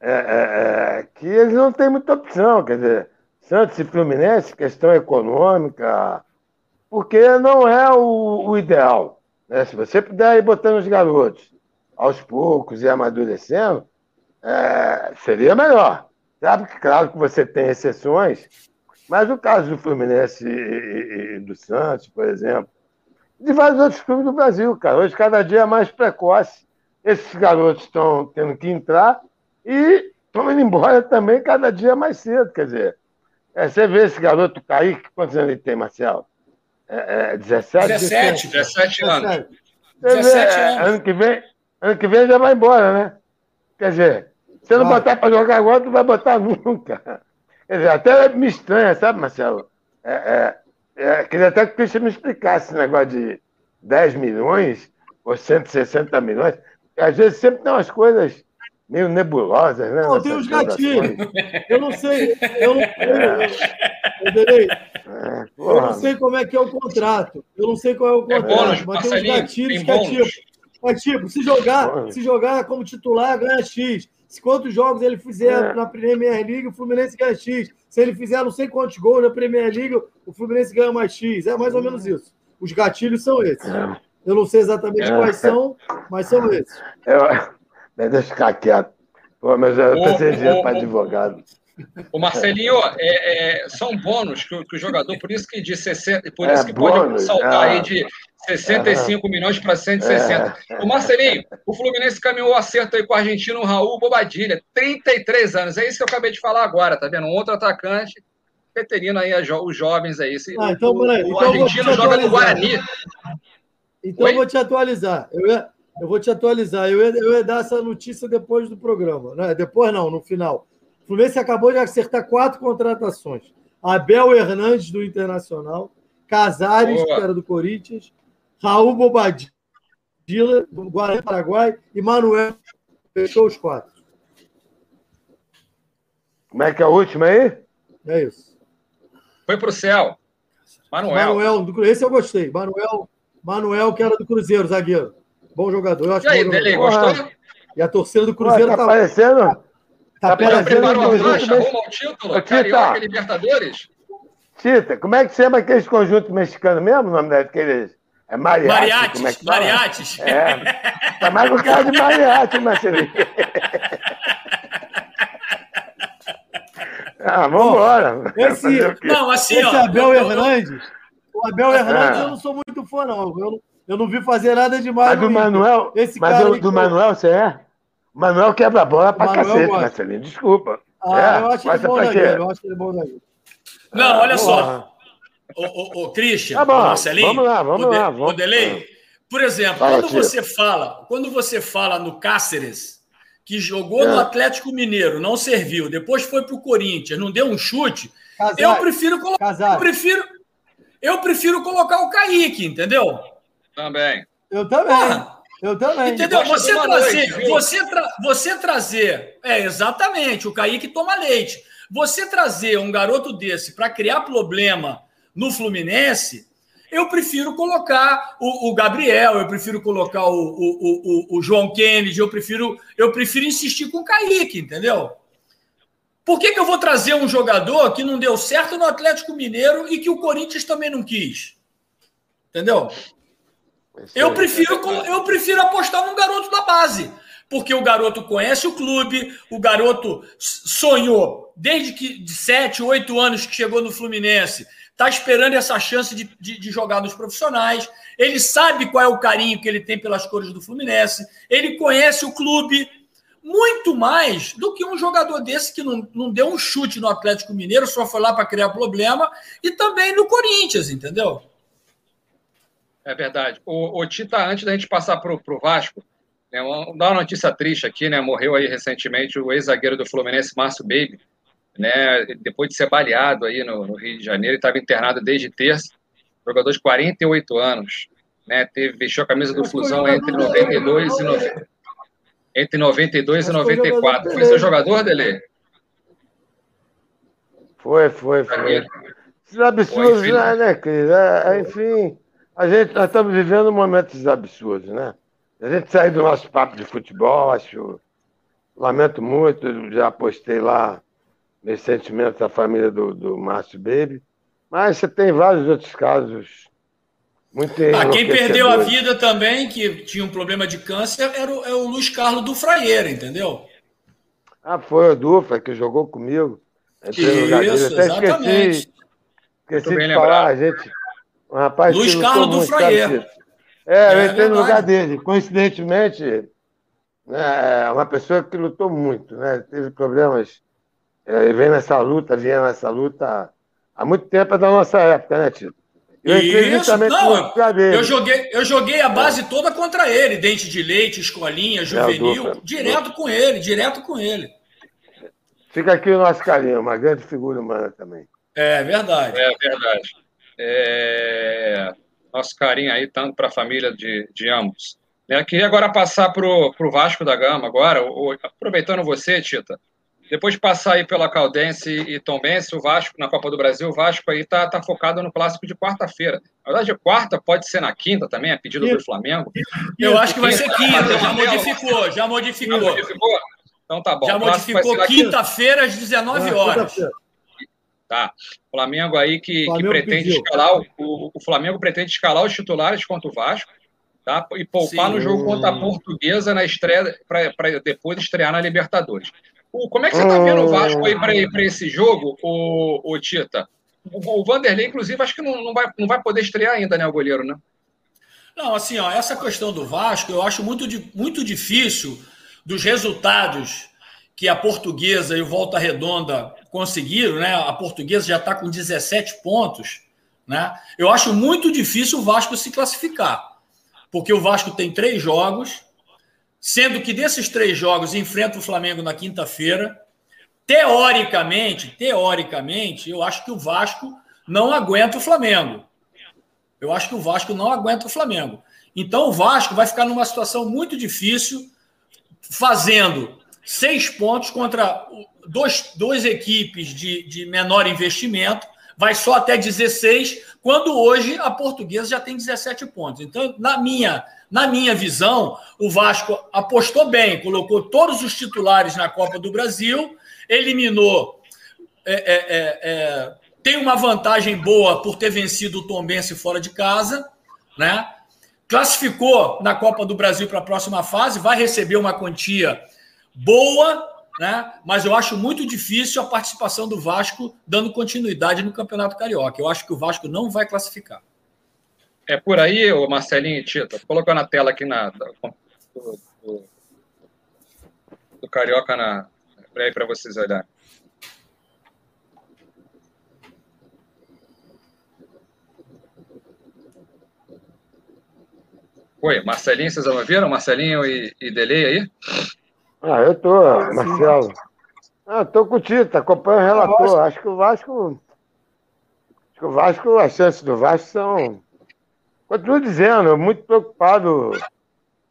é, é, é, que eles não têm muita opção. Quer dizer, Santos e Fluminense, questão econômica, porque não é o, o ideal. Né? Se você puder ir botando os garotos aos poucos e amadurecendo, é, seria melhor. Sabe que, claro, que você tem exceções, mas no caso do Fluminense e, e do Santos, por exemplo, de vários outros clubes do Brasil, cara. Hoje, cada dia é mais precoce. Esses garotos estão tendo que entrar e estão indo embora também cada dia mais cedo. Quer dizer, é, você vê esse garoto Kaique, quantos anos ele tem, Marcelo? É, é, 17? 17, 17 anos. 17 é, anos. Ano que, vem, ano que vem já vai embora, né? Quer dizer, se não botar para jogar agora, tu vai botar nunca. Quer dizer, até me estranha, sabe, Marcelo? É, é, é, queria até que o Christian me explicasse esse negócio de 10 milhões ou 160 milhões. Às vezes sempre tem umas coisas meio nebulosas, né? Não, tem os gatilhos. Eu não sei. Eu não, eu, é, eu não sei como é que é o contrato. Eu não sei qual é o é contrato, é bônus, mas tem os gatilhos que é tipo. É tipo, se jogar, se jogar como titular, ganha X. Se quantos jogos ele fizer é. na Premier League, o Fluminense ganha X. Se ele fizer não sei quantos gols na Premier League, o Fluminense ganha mais X. É mais ou menos isso. Os gatilhos são esses. É. Eu não sei exatamente quais são, mas são esses. Eu, deixa eu ficar quieto. Pô, mas eu tô sem dinheiro para advogado. O Marcelinho, é, é, são bônus que o, que o, jogador, por isso que de 60, por isso é, que bônus, pode saltar é. aí de 65 milhões para 160. O Marcelinho, o Fluminense caminhou o acerto aí com o argentino Raul Bobadilha, 33 anos. É isso que eu acabei de falar agora, tá vendo? Um outro atacante, veterino aí, os jovens aí. Ah, então, o, o então argentino joga no Guarani. Então Oi? eu vou te atualizar. Eu, ia, eu vou te atualizar. Eu ia, eu ia dar essa notícia depois do programa. Né? Depois não, no final. O Fluminense acabou de acertar quatro contratações. Abel Hernandes, do Internacional, Casares, que era do Corinthians, Raul Bobadilla, do Guarani Paraguai, e Manuel. Fechou os quatro. Como é que é a última aí? É isso. Foi para o céu. Manuel. Manuel, esse eu gostei. Manuel, Manuel, que era do Cruzeiro, zagueiro. Bom jogador. Eu acho e aí, Dele, gostou? E a torcida do Cruzeiro Pô, tá, tá aparecendo. Tá, tá. Preparou a faixa rumo ao título? Ô, Carioca Libertadores? Tita, como é que chama aqueles conjuntos mexicanos mesmo? O nome daqueles. É mariachi. Mariates. Como é que mariates. É. Tá mais com cara de mariachi, Marcelinho. ah, vamos embora. Esse, não, assim, esse ó, Abel Hernandes, o Abel Hernandes eu não sou muito fã, não. Eu não, eu não vi fazer nada demais. Mas do Manuel, esse mas do, do Manuel, você é? Manuel quebra a bola pra Manuel cacete, Marcelinho. Desculpa. Ah, é, eu acho ele bom zagueiro. Eu acho ele bom zagueiro. Não, olha só. O, o, o Christian, tá bom, o Marcelinho, vamos lá, vamos o, de, lá. Vamos. O Delay, por exemplo, Fala, quando você fala, quando você fala no Cáceres, que jogou é. no Atlético Mineiro, não serviu, depois foi para o Corinthians, não deu um chute, eu prefiro colocar, eu prefiro, eu prefiro colocar o Kaique, entendeu? Também. Eu também. Eu também. Entendeu? Você trazer, noite, você, tra você trazer, é exatamente, o Kaique toma leite. Você trazer um garoto desse para criar problema no Fluminense, eu prefiro colocar o, o Gabriel, eu prefiro colocar o, o, o, João Kennedy, eu prefiro, eu prefiro insistir com o Kaique, entendeu? Por que, que eu vou trazer um jogador que não deu certo no Atlético Mineiro e que o Corinthians também não quis? Entendeu? Eu prefiro, eu prefiro apostar num garoto da base, porque o garoto conhece o clube, o garoto sonhou desde que de 7, 8 anos que chegou no Fluminense, está esperando essa chance de, de, de, jogar nos profissionais. Ele sabe qual é o carinho que ele tem pelas cores do Fluminense. Ele conhece o clube muito mais do que um jogador desse que não, não deu um chute no Atlético Mineiro, só foi lá para criar problema, e também no Corinthians, entendeu? É verdade. O, o Tita, antes da gente passar para o Vasco, né, uma, dar uma notícia triste aqui, né? Morreu aí recentemente o ex-zagueiro do Fluminense, Márcio Baby, né? Depois de ser baleado aí no, no Rio de Janeiro, estava internado desde terça. Jogador de 48 anos, né? Teve, vestiu a camisa do Flusão entre 92 e 90, entre 92 e 94. Foi seu jogador, Dele? Foi, foi, foi. Esses absurdos, né, né, Cris? É, é, enfim, a gente, nós estamos vivendo momentos absurdos, né? A gente sair do nosso papo de futebol, acho. Lamento muito, já postei lá meus sentimentos à família do, do Márcio Baby. Mas você tem vários outros casos muito ah, Quem perdeu a vida também, que tinha um problema de câncer, era o, é o Luiz Carlos do Fraieira, entendeu? Ah, foi o Dufra que jogou comigo. Isso, exatamente. Esqueci, esqueci de falar, a gente um rapaz Luiz Carlos do Fraier. É, eu é entrei no lugar dele. Coincidentemente, né, é uma pessoa que lutou muito, né? Teve problemas. É, ele vem nessa luta, vinha nessa luta há muito tempo é da nossa época, né, Tito? Isso, não, eu joguei, eu joguei a base é. toda contra ele, dente de leite, escolinha, juvenil, é, direto com ele, direto com ele. Fica aqui o nosso carinho, uma grande figura humana também. É verdade. É verdade. É... Nosso carinho aí, tanto para a família de, de ambos. É, queria agora passar para o Vasco da Gama, agora, o, aproveitando você, Tita. Depois de passar aí pela Caldense e Tombense, o Vasco, na Copa do Brasil, o Vasco aí tá, tá focado no clássico de quarta-feira. Na verdade, quarta pode ser na quinta também, a pedido do Flamengo. Eu acho que vai ser quinta, já modificou, já modificou. Já modificou? Então tá bom. Já modificou quinta-feira às 19 é, horas. Tá. Flamengo aí que, Flamengo que pretende pediu. escalar, o, o, Flamengo pretende escalar os titulares contra o Vasco, tá? E poupar Sim. no jogo contra a Portuguesa na estreia, para depois estrear na Libertadores. O, como é que você está vendo o Vasco aí para esse jogo, o, o Tita? O, o, Vanderlei, inclusive, acho que não, não, vai, não vai poder estrear ainda, né, o goleiro, né? Não, assim, ó, essa questão do Vasco, eu acho muito, muito difícil dos resultados que a Portuguesa e o Volta Redonda conseguiram, né? A Portuguesa já está com 17 pontos, né? Eu acho muito difícil o Vasco se classificar, porque o Vasco tem três jogos, sendo que desses três jogos enfrenta o Flamengo na quinta-feira. Teoricamente, teoricamente, eu acho que o Vasco não aguenta o Flamengo. Eu acho que o Vasco não aguenta o Flamengo. Então o Vasco vai ficar numa situação muito difícil, fazendo seis pontos contra dois, duas equipes de, de menor investimento, vai só até 16, quando hoje a portuguesa já tem 17 pontos. Então, na minha na minha visão, o Vasco apostou bem, colocou todos os titulares na Copa do Brasil, eliminou. É, é, é, é tem uma vantagem boa por ter vencido o Tombense fora de casa, né? Classificou na Copa do Brasil para a próxima fase, vai receber uma quantia boa, né? Mas eu acho muito difícil a participação do Vasco dando continuidade no Campeonato Carioca. Eu acho que o Vasco não vai classificar. É por aí, o Marcelinho e Tito. Vou colocar na tela aqui na, do, do, do Carioca na, para vocês olharem. Oi, Marcelinho, vocês ouviram? Marcelinho e, e Delay aí? Ah, eu tô, Marcelo. Ah, tô com o Tito, acompanho o relator. Acho que o Vasco. Acho que o Vasco, as chances do Vasco são Continuo dizendo, muito preocupado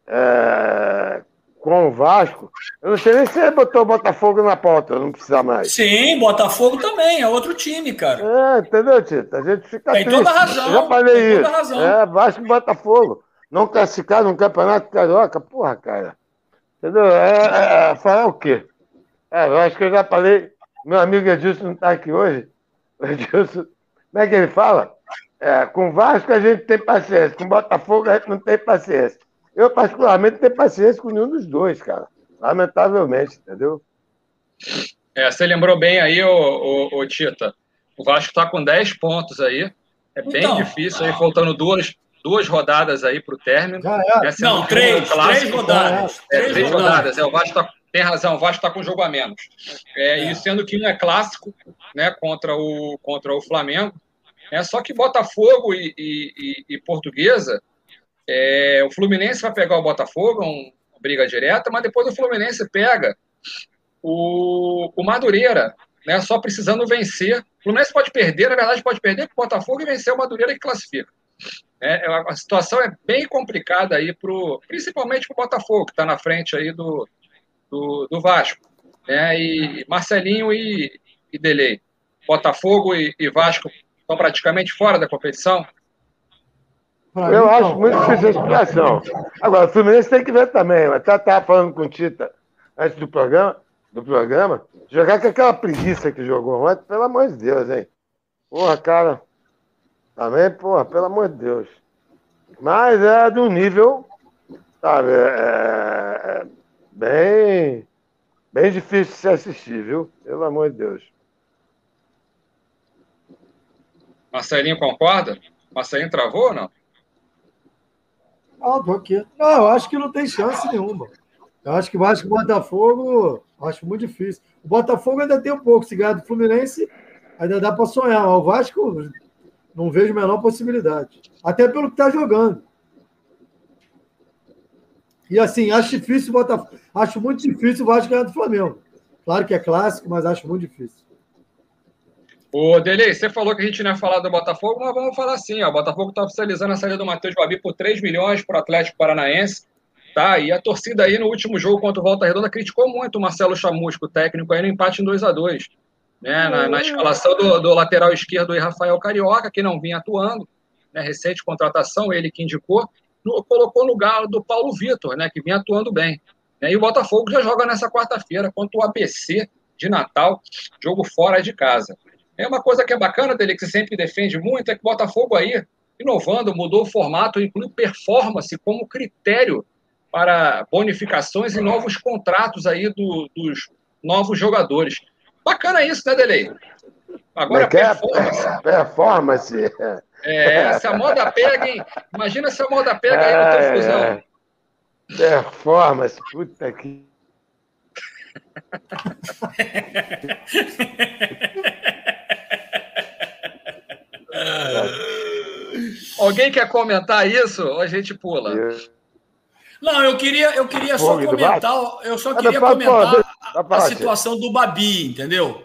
é, com o Vasco. Eu não sei nem se ele botou o Botafogo na pauta, não precisa mais. Sim, Botafogo também, é outro time, cara. É, entendeu, Tito? A gente fica Tem triste. toda razão. Eu já falei isso. Razão. É, Vasco e Botafogo. Não classificar no Campeonato Carioca, porra, cara. Entendeu? É, é, é, falar o quê? É, eu acho que eu já falei. Meu amigo Edilson não está aqui hoje. O Edilson, como é que ele fala? É, com Vasco a gente tem paciência, com Botafogo a gente não tem paciência. Eu, particularmente, não tenho paciência com nenhum dos dois, cara. Lamentavelmente, entendeu? É, você lembrou bem aí, ô, ô, ô Tita. O Vasco está com 10 pontos aí. É bem então, difícil aí, faltando duas, duas rodadas aí para o término. É. É não, três, três rodadas. É, três, três rodadas. É, o Vasco tá, tem razão, o Vasco está com jogo a menos. É, E sendo que um é clássico né, contra, o, contra o Flamengo. É, só que Botafogo e, e, e Portuguesa, é, o Fluminense vai pegar o Botafogo, uma briga direta, mas depois o Fluminense pega o, o Madureira, né, só precisando vencer. O Fluminense pode perder, na verdade, pode perder com o Botafogo e vencer o Madureira que classifica. É, é a situação é bem complicada aí, pro, principalmente para o Botafogo, que está na frente aí do, do, do Vasco. Né, e Marcelinho e, e Delei. Botafogo e, e Vasco estão praticamente fora da competição? Eu acho muito difícil a explicação. Agora, o Fluminense tem que ver também. Eu até estava falando com o Tita antes do programa, do programa, jogar com aquela preguiça que jogou ontem, pelo amor de Deus, hein? Porra, cara. Também, porra, pelo amor de Deus. Mas é de um nível, sabe, é, é bem, bem difícil de se assistir, viu? Pelo amor de Deus. Marcelinho concorda? Marcelinho travou ou não? Ah, tô aqui. Não, eu acho que não tem chance nenhuma. Eu acho que o Vasco e Botafogo, acho muito difícil. O Botafogo ainda tem um pouco. Se ganhar do Fluminense, ainda dá para sonhar. O Vasco Não vejo a menor possibilidade. Até pelo que está jogando. E assim, acho difícil botar. Acho muito difícil o Vasco ganhar do Flamengo. Claro que é clássico, mas acho muito difícil. Ô, Dele, você falou que a gente não ia falar do Botafogo, mas vamos falar sim. Ó. O Botafogo está oficializando a saída do Matheus Babi por 3 milhões para o Atlético Paranaense. Tá? E a torcida aí no último jogo contra o Volta Redonda criticou muito o Marcelo Chamusco, técnico, aí no empate em 2 a 2 né? Na, na escalação do, do, lateral esquerdo, Rafael Carioca, que não vinha atuando, né? recente contratação, ele que indicou, no, colocou no lugar do Paulo Vitor, né? que vinha atuando bem. Né? E o Botafogo já joga nessa quarta-feira contra o ABC de Natal, jogo fora de casa. É uma coisa que é bacana dele, que você sempre defende muito, é que o Botafogo aí, inovando, mudou o formato, inclui performance como critério para bonificações e novos contratos aí do, dos novos jogadores. Bacana isso, né, Delei? Agora, é performance. performance. É, se a moda pega, hein? Imagina se a moda pega aí no teu é, fusão. É. Performance, puta que. Alguém quer comentar isso ou a gente pula? Não, eu queria, eu queria só comentar, eu só queria comentar a, a situação do Babi, entendeu?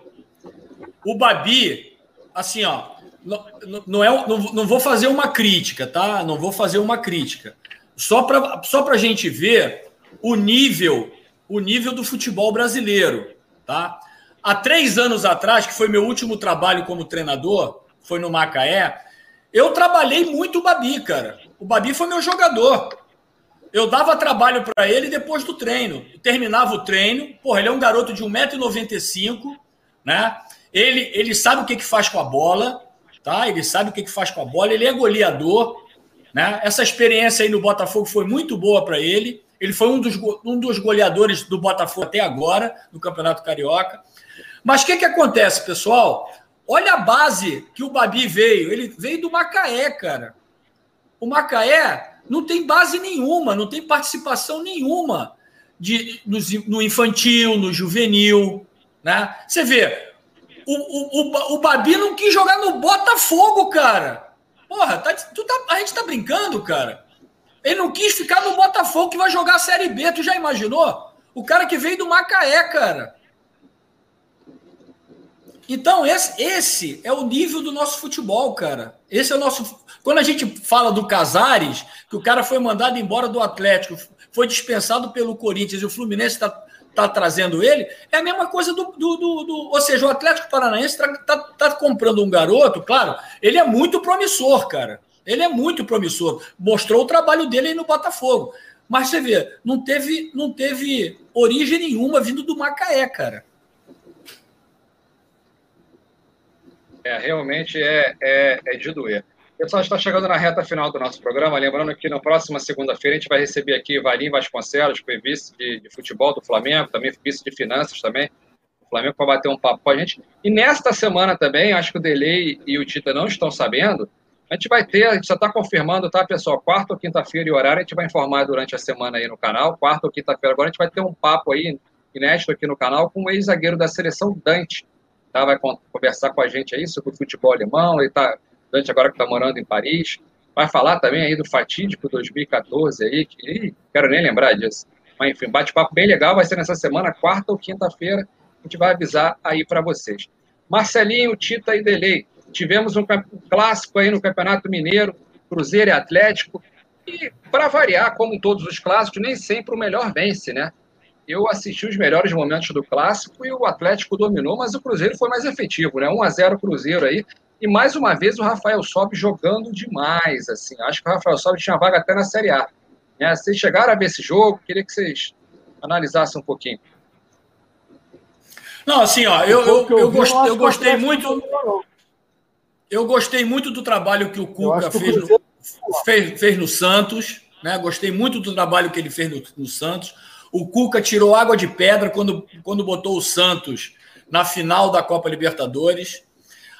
O Babi, assim, ó, não, não, é, não, não vou fazer uma crítica, tá? Não vou fazer uma crítica. Só para só a gente ver o nível, o nível do futebol brasileiro, tá? Há três anos atrás, que foi meu último trabalho como treinador, foi no Macaé, eu trabalhei muito o Babi, cara. O Babi foi meu jogador. Eu dava trabalho para ele depois do treino. terminava o treino. Porra, ele é um garoto de 1,95m, né? Ele, ele sabe o que, que faz com a bola, tá? Ele sabe o que, que faz com a bola. Ele é goleador, né? Essa experiência aí no Botafogo foi muito boa para ele. Ele foi um dos, um dos goleadores do Botafogo até agora, no Campeonato Carioca. Mas o que, que acontece, pessoal? Olha a base que o Babi veio. Ele veio do Macaé, cara. O Macaé não tem base nenhuma, não tem participação nenhuma de, no, no infantil, no juvenil. Né? Você vê, o, o, o, Babi não quis jogar no Botafogo, cara. Porra, tá, tá, a gente tá brincando, cara. Ele não quis ficar no Botafogo que vai jogar a Série B. Tu já imaginou? O cara que veio do Macaé, cara. Então, esse, esse é o nível do nosso futebol, cara. Esse é o nosso. Quando a gente fala do Casares, que o cara foi mandado embora do Atlético, foi dispensado pelo Corinthians e o Fluminense está tá trazendo ele, é a mesma coisa do. do, do, do ou seja, o Atlético Paranaense está tá, tá comprando um garoto, claro, ele é muito promissor, cara. Ele é muito promissor. Mostrou o trabalho dele aí no Botafogo. Mas você vê, não teve, não teve origem nenhuma vindo do Macaé, cara. É, realmente é, é, é de doer. Pessoal, está chegando na reta final do nosso programa. Lembrando que na próxima segunda-feira a gente vai receber aqui Valim Vasconcelos, que foi vice de, de, futebol do Flamengo, também vice de finanças também. O Flamengo para bater um papo com a gente. E nesta semana também, acho que o Delay e o Tita não estão sabendo, a gente vai ter, a gente já está confirmando, tá, pessoal? Quarta ou quinta-feira e horário, a gente vai informar durante a semana aí no canal. Quarta ou quinta-feira agora, a gente vai ter um papo aí inédito aqui no canal com o ex-zagueiro da seleção Dante, tá? vai conversar com a gente aí sobre o futebol alemão, ele tá, Dante agora que está morando em Paris, vai falar também aí do fatídico 2014 aí, que ih, quero nem lembrar disso. Mas enfim, bate-papo bem legal, vai ser nessa semana, quarta ou quinta-feira, a gente vai avisar aí para vocês. Marcelinho, Tita e Delei, tivemos um clássico aí no Campeonato Mineiro, Cruzeiro e Atlético, e para variar, como todos os clássicos, nem sempre o melhor vence, né? eu assisti os melhores momentos do clássico e o Atlético dominou, mas o Cruzeiro foi mais efetivo, né? 1 a 0 Cruzeiro aí. E mais uma vez o Rafael Sobe jogando demais, assim. Acho que o Rafael Sobe tinha vaga até na Série A. Né? Vocês chegaram a ver esse jogo, queria que vocês analisassem um pouquinho. Não, assim, ó, eu, eu, eu, eu gostei, eu gostei muito. Eu gostei muito do trabalho que o Cuca fez, no, fez, fez no Santos, né? Gostei muito do trabalho que ele fez no, no Santos. O Cuca tirou água de pedra quando, quando botou o Santos na final da Copa Libertadores.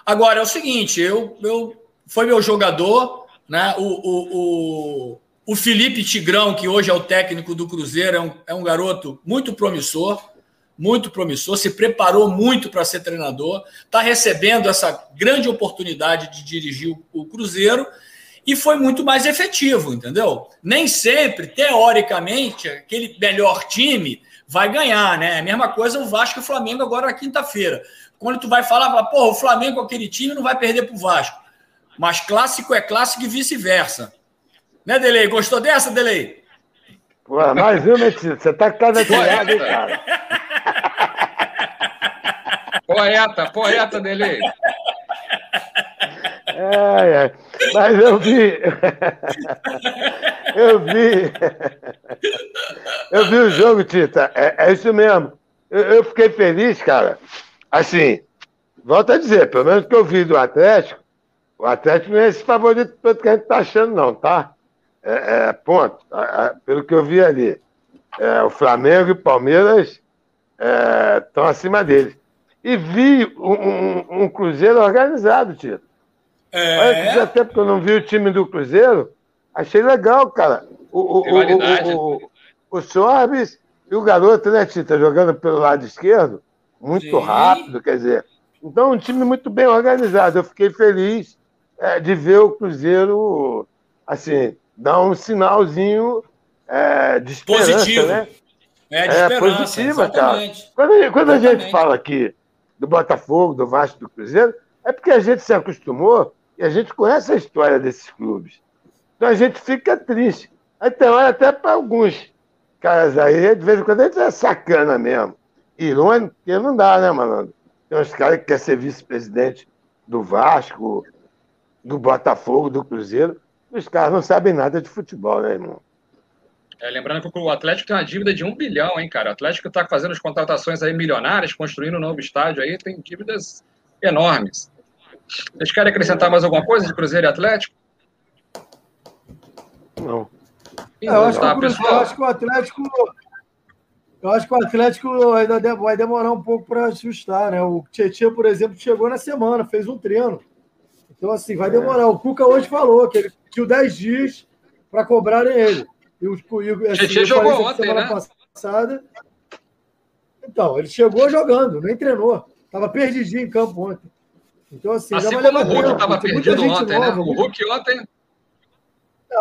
Agora é o seguinte, eu, eu foi meu jogador, né? O, o, o, o Felipe Tigrão, que hoje é o técnico do Cruzeiro, é um, é um garoto muito promissor, muito promissor, se preparou muito para ser treinador, está recebendo essa grande oportunidade de dirigir o Cruzeiro e foi muito mais efetivo, entendeu? Nem sempre, teoricamente, aquele melhor time vai ganhar, né? É a mesma coisa o Vasco e o Flamengo agora na quinta-feira. Quando tu vai falar, fala, pô, o Flamengo, aquele time, não vai perder para o Vasco. Mas clássico é clássico e vice-versa. Né, Delei? Gostou dessa, Delei? Pô, mais uma, você tá cada tirada, hein, cara? Poeta, poeta, Delei. É, é. Mas eu vi. eu vi. Eu vi o jogo, Tita. É, é isso mesmo. Eu, eu, fiquei feliz, cara. Assim, volto a dizer, pelo menos que eu vi do Atlético, o Atlético não é esse favorito que a gente tá achando, não, tá? É, é ponto. Pelo que eu vi ali. É, o Flamengo e o Palmeiras estão é, acima deles. E vi um, um, um Cruzeiro organizado, Tito. É. Olha, fazia tempo que eu não vi o time do Cruzeiro. Achei legal, cara. O, o, o, o, o, o Sorbes e o garoto, né, Tita, jogando pelo lado esquerdo, muito Sim. rápido, quer dizer. Então, um time muito bem organizado. Eu fiquei feliz é, de ver o Cruzeiro, assim, dar um sinalzinho é, de esperança, Positivo. né? É, de é positiva, cara. Quando, quando a gente fala aqui do Botafogo, do Vasco, do Cruzeiro, é porque a gente se acostumou e a gente conhece a história desses clubes. Então a gente fica triste. Aí tem hora até para alguns caras aí, de vez em quando a gente é sacana mesmo. Irônico, porque não dá, né, malandro? Tem uns caras que querem ser vice-presidente do Vasco, do Botafogo, do Cruzeiro. Os caras não sabem nada de futebol, né, irmão? É, lembrando que o Atlético tem uma dívida de um bilhão, hein, cara? O Atlético está fazendo as contratações aí milionárias, construindo um novo estádio aí, tem dívidas enormes. Vocês querem acrescentar mais alguma coisa de Cruzeiro e Atlético? Não. É, eu, acho tá, Cruzeiro, eu, acho que o Atlético. Eu acho que o Atlético ainda vai demorar um pouco para ajustar, né? O Tietchan, por exemplo, chegou na semana, fez um treino. Então, assim, vai demorar. O Cuca hoje falou que ele pediu 10 dias para cobrarem ele. E o, assim, Tietchan jogou ontem, semana né? passada. Então, ele chegou jogando, nem treinou. Estava perdidinho em campo ontem. Então, assim, assim como o Hulk estava perdido ontem, né? nova, né? O Hulk ontem. É,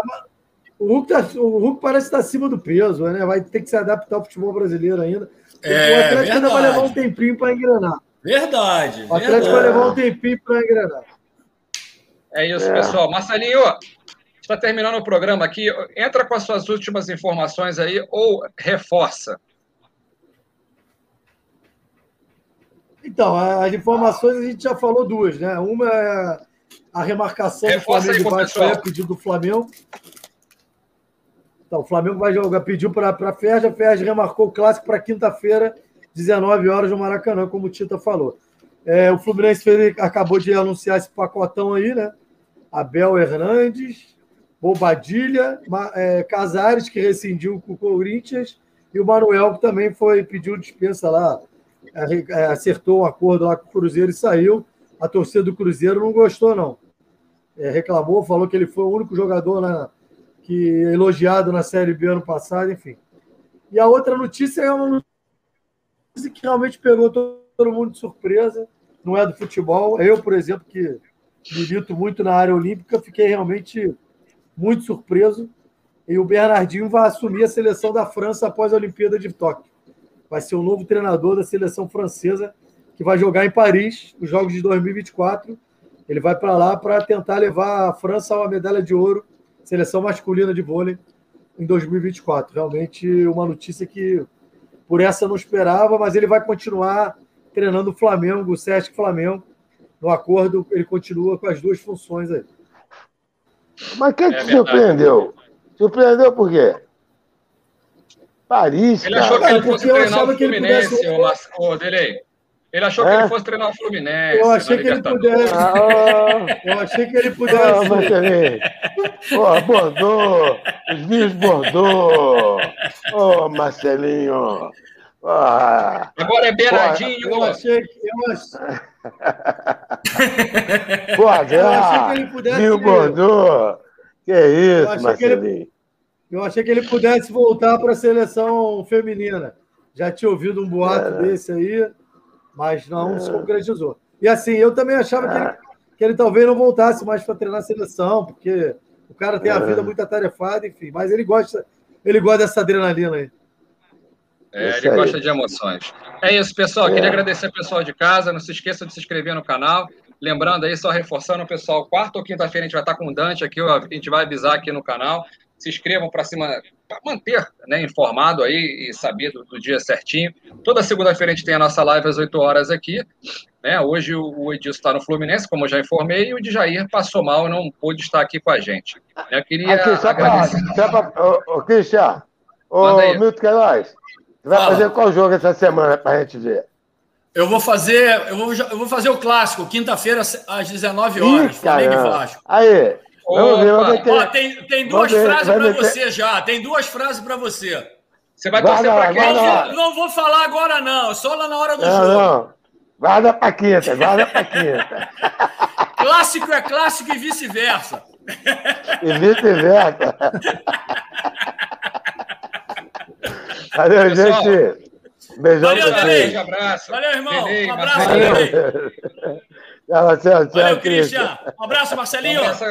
o Hulk, tá, o Hulk parece estar acima do peso, né? Vai ter que se adaptar ao futebol brasileiro ainda. É, o Atlético ainda vai levar um tempinho para engrenar. Verdade. O Atlético verdade. vai levar um tempinho para engrenar. É isso, é. pessoal. Marcelinho, está terminando o programa aqui. Entra com as suas últimas informações aí ou reforça. Então, as informações a gente já falou duas, né? Uma é a remarcação do Flamengo de baixo é pedido do Flamengo. Então, o Flamengo vai jogar, pediu para a Ferja, a Ferja remarcou o clássico para quinta-feira, 19 horas no Maracanã, como o Tita falou. É, o Fluminense fez, acabou de anunciar esse pacotão aí, né? Abel Hernandes, Bobadilha, é, Casares, que rescindiu com o Corinthians, e o Manuel, que também foi pediu dispensa lá, é, é, acertou um acordo lá com o Cruzeiro e saiu. A torcida do Cruzeiro não gostou, não. É, reclamou, falou que ele foi o único jogador na, que elogiado na Série B ano passado, enfim. E a outra notícia é uma notícia que realmente pegou todo mundo de surpresa. Não é do futebol. Eu, por exemplo, que milito muito na área olímpica, fiquei realmente muito surpreso. E o Bernardinho vai assumir a seleção da França após a Olimpíada de Tóquio vai ser o novo treinador da seleção francesa que vai jogar em Paris os Jogos de 2024. Ele vai para lá para tentar levar a França a uma medalha de ouro, seleção masculina de vôlei, em 2024. Realmente uma notícia que por essa eu não esperava, mas ele vai continuar treinando o Flamengo, o Sesc Flamengo. No acordo, ele continua com as duas funções aí. Mas quem é te surpreendeu? Surpreendeu por quê? Paris, Ele achou que ele fosse treinar o Fluminense, pudesse... o, Mas... oh, Delei. Ele achou é? que ele fosse treinar o Fluminense. Eu achei que ele pudesse. Ah, eu achei que ele pudesse. Ah, Marcelinho. Pô, Bordeaux. Os vinhos Bordeaux. Ô, oh, Marcelinho. Ah, Agora é beiradinho. Eu achei que. Eu achei... Pô, eu achei que ele pudesse. Vinho Bordeaux. Que isso, Marcelinho. Eu achei que ele pudesse voltar para a seleção feminina. Já tinha ouvido um boato é. desse aí, mas não é. se concretizou. E assim, eu também achava que ele, que ele talvez não voltasse mais para treinar a seleção, porque o cara tem a vida muito atarefada, enfim, mas ele gosta, ele gosta dessa adrenalina aí. É, ele gosta de emoções. É isso, pessoal. Queria agradecer ao pessoal de casa. Não se esqueça de se inscrever no canal. Lembrando aí, só reforçando o pessoal, quarta ou quinta-feira a gente vai estar com o Dante aqui, a gente vai avisar aqui no canal. Se inscrevam para cima, manter né, informado aí e saber do, do dia certinho. Toda segunda-feira a gente tem a nossa live às 8 horas aqui. Né? Hoje o Edilson está no Fluminense, como eu já informei, e o Djair passou mal e não pôde estar aqui com a gente. Eu queria aqui, só agradecer. Ô, Cristian, ô, Milton Queiroz, você vai Fala. fazer qual jogo essa semana para a gente ver? Eu vou fazer, eu vou, eu vou fazer o clássico, quinta-feira às 19 horas, Ih, Flamengo e Vasco. Aí, vamos ver, vamos ter... Ó, tem, tem duas frases para você já, tem duas frases para você. Você vai torcer para quem? Não, não, vou falar agora não, só lá na hora do não, jogo. Não. Guarda para quinta, guarda para quinta. clássico é clássico e vice-versa. E vice-versa. Valeu, Pessoal, gente. Beijão Valeu, pra vocês. abraço. Valeu, irmão. Beleza, um abraço, Valeu. Tchau, tchau, tchau. Valeu, Cristian. Um abraço, Marcelinho. Um abraço,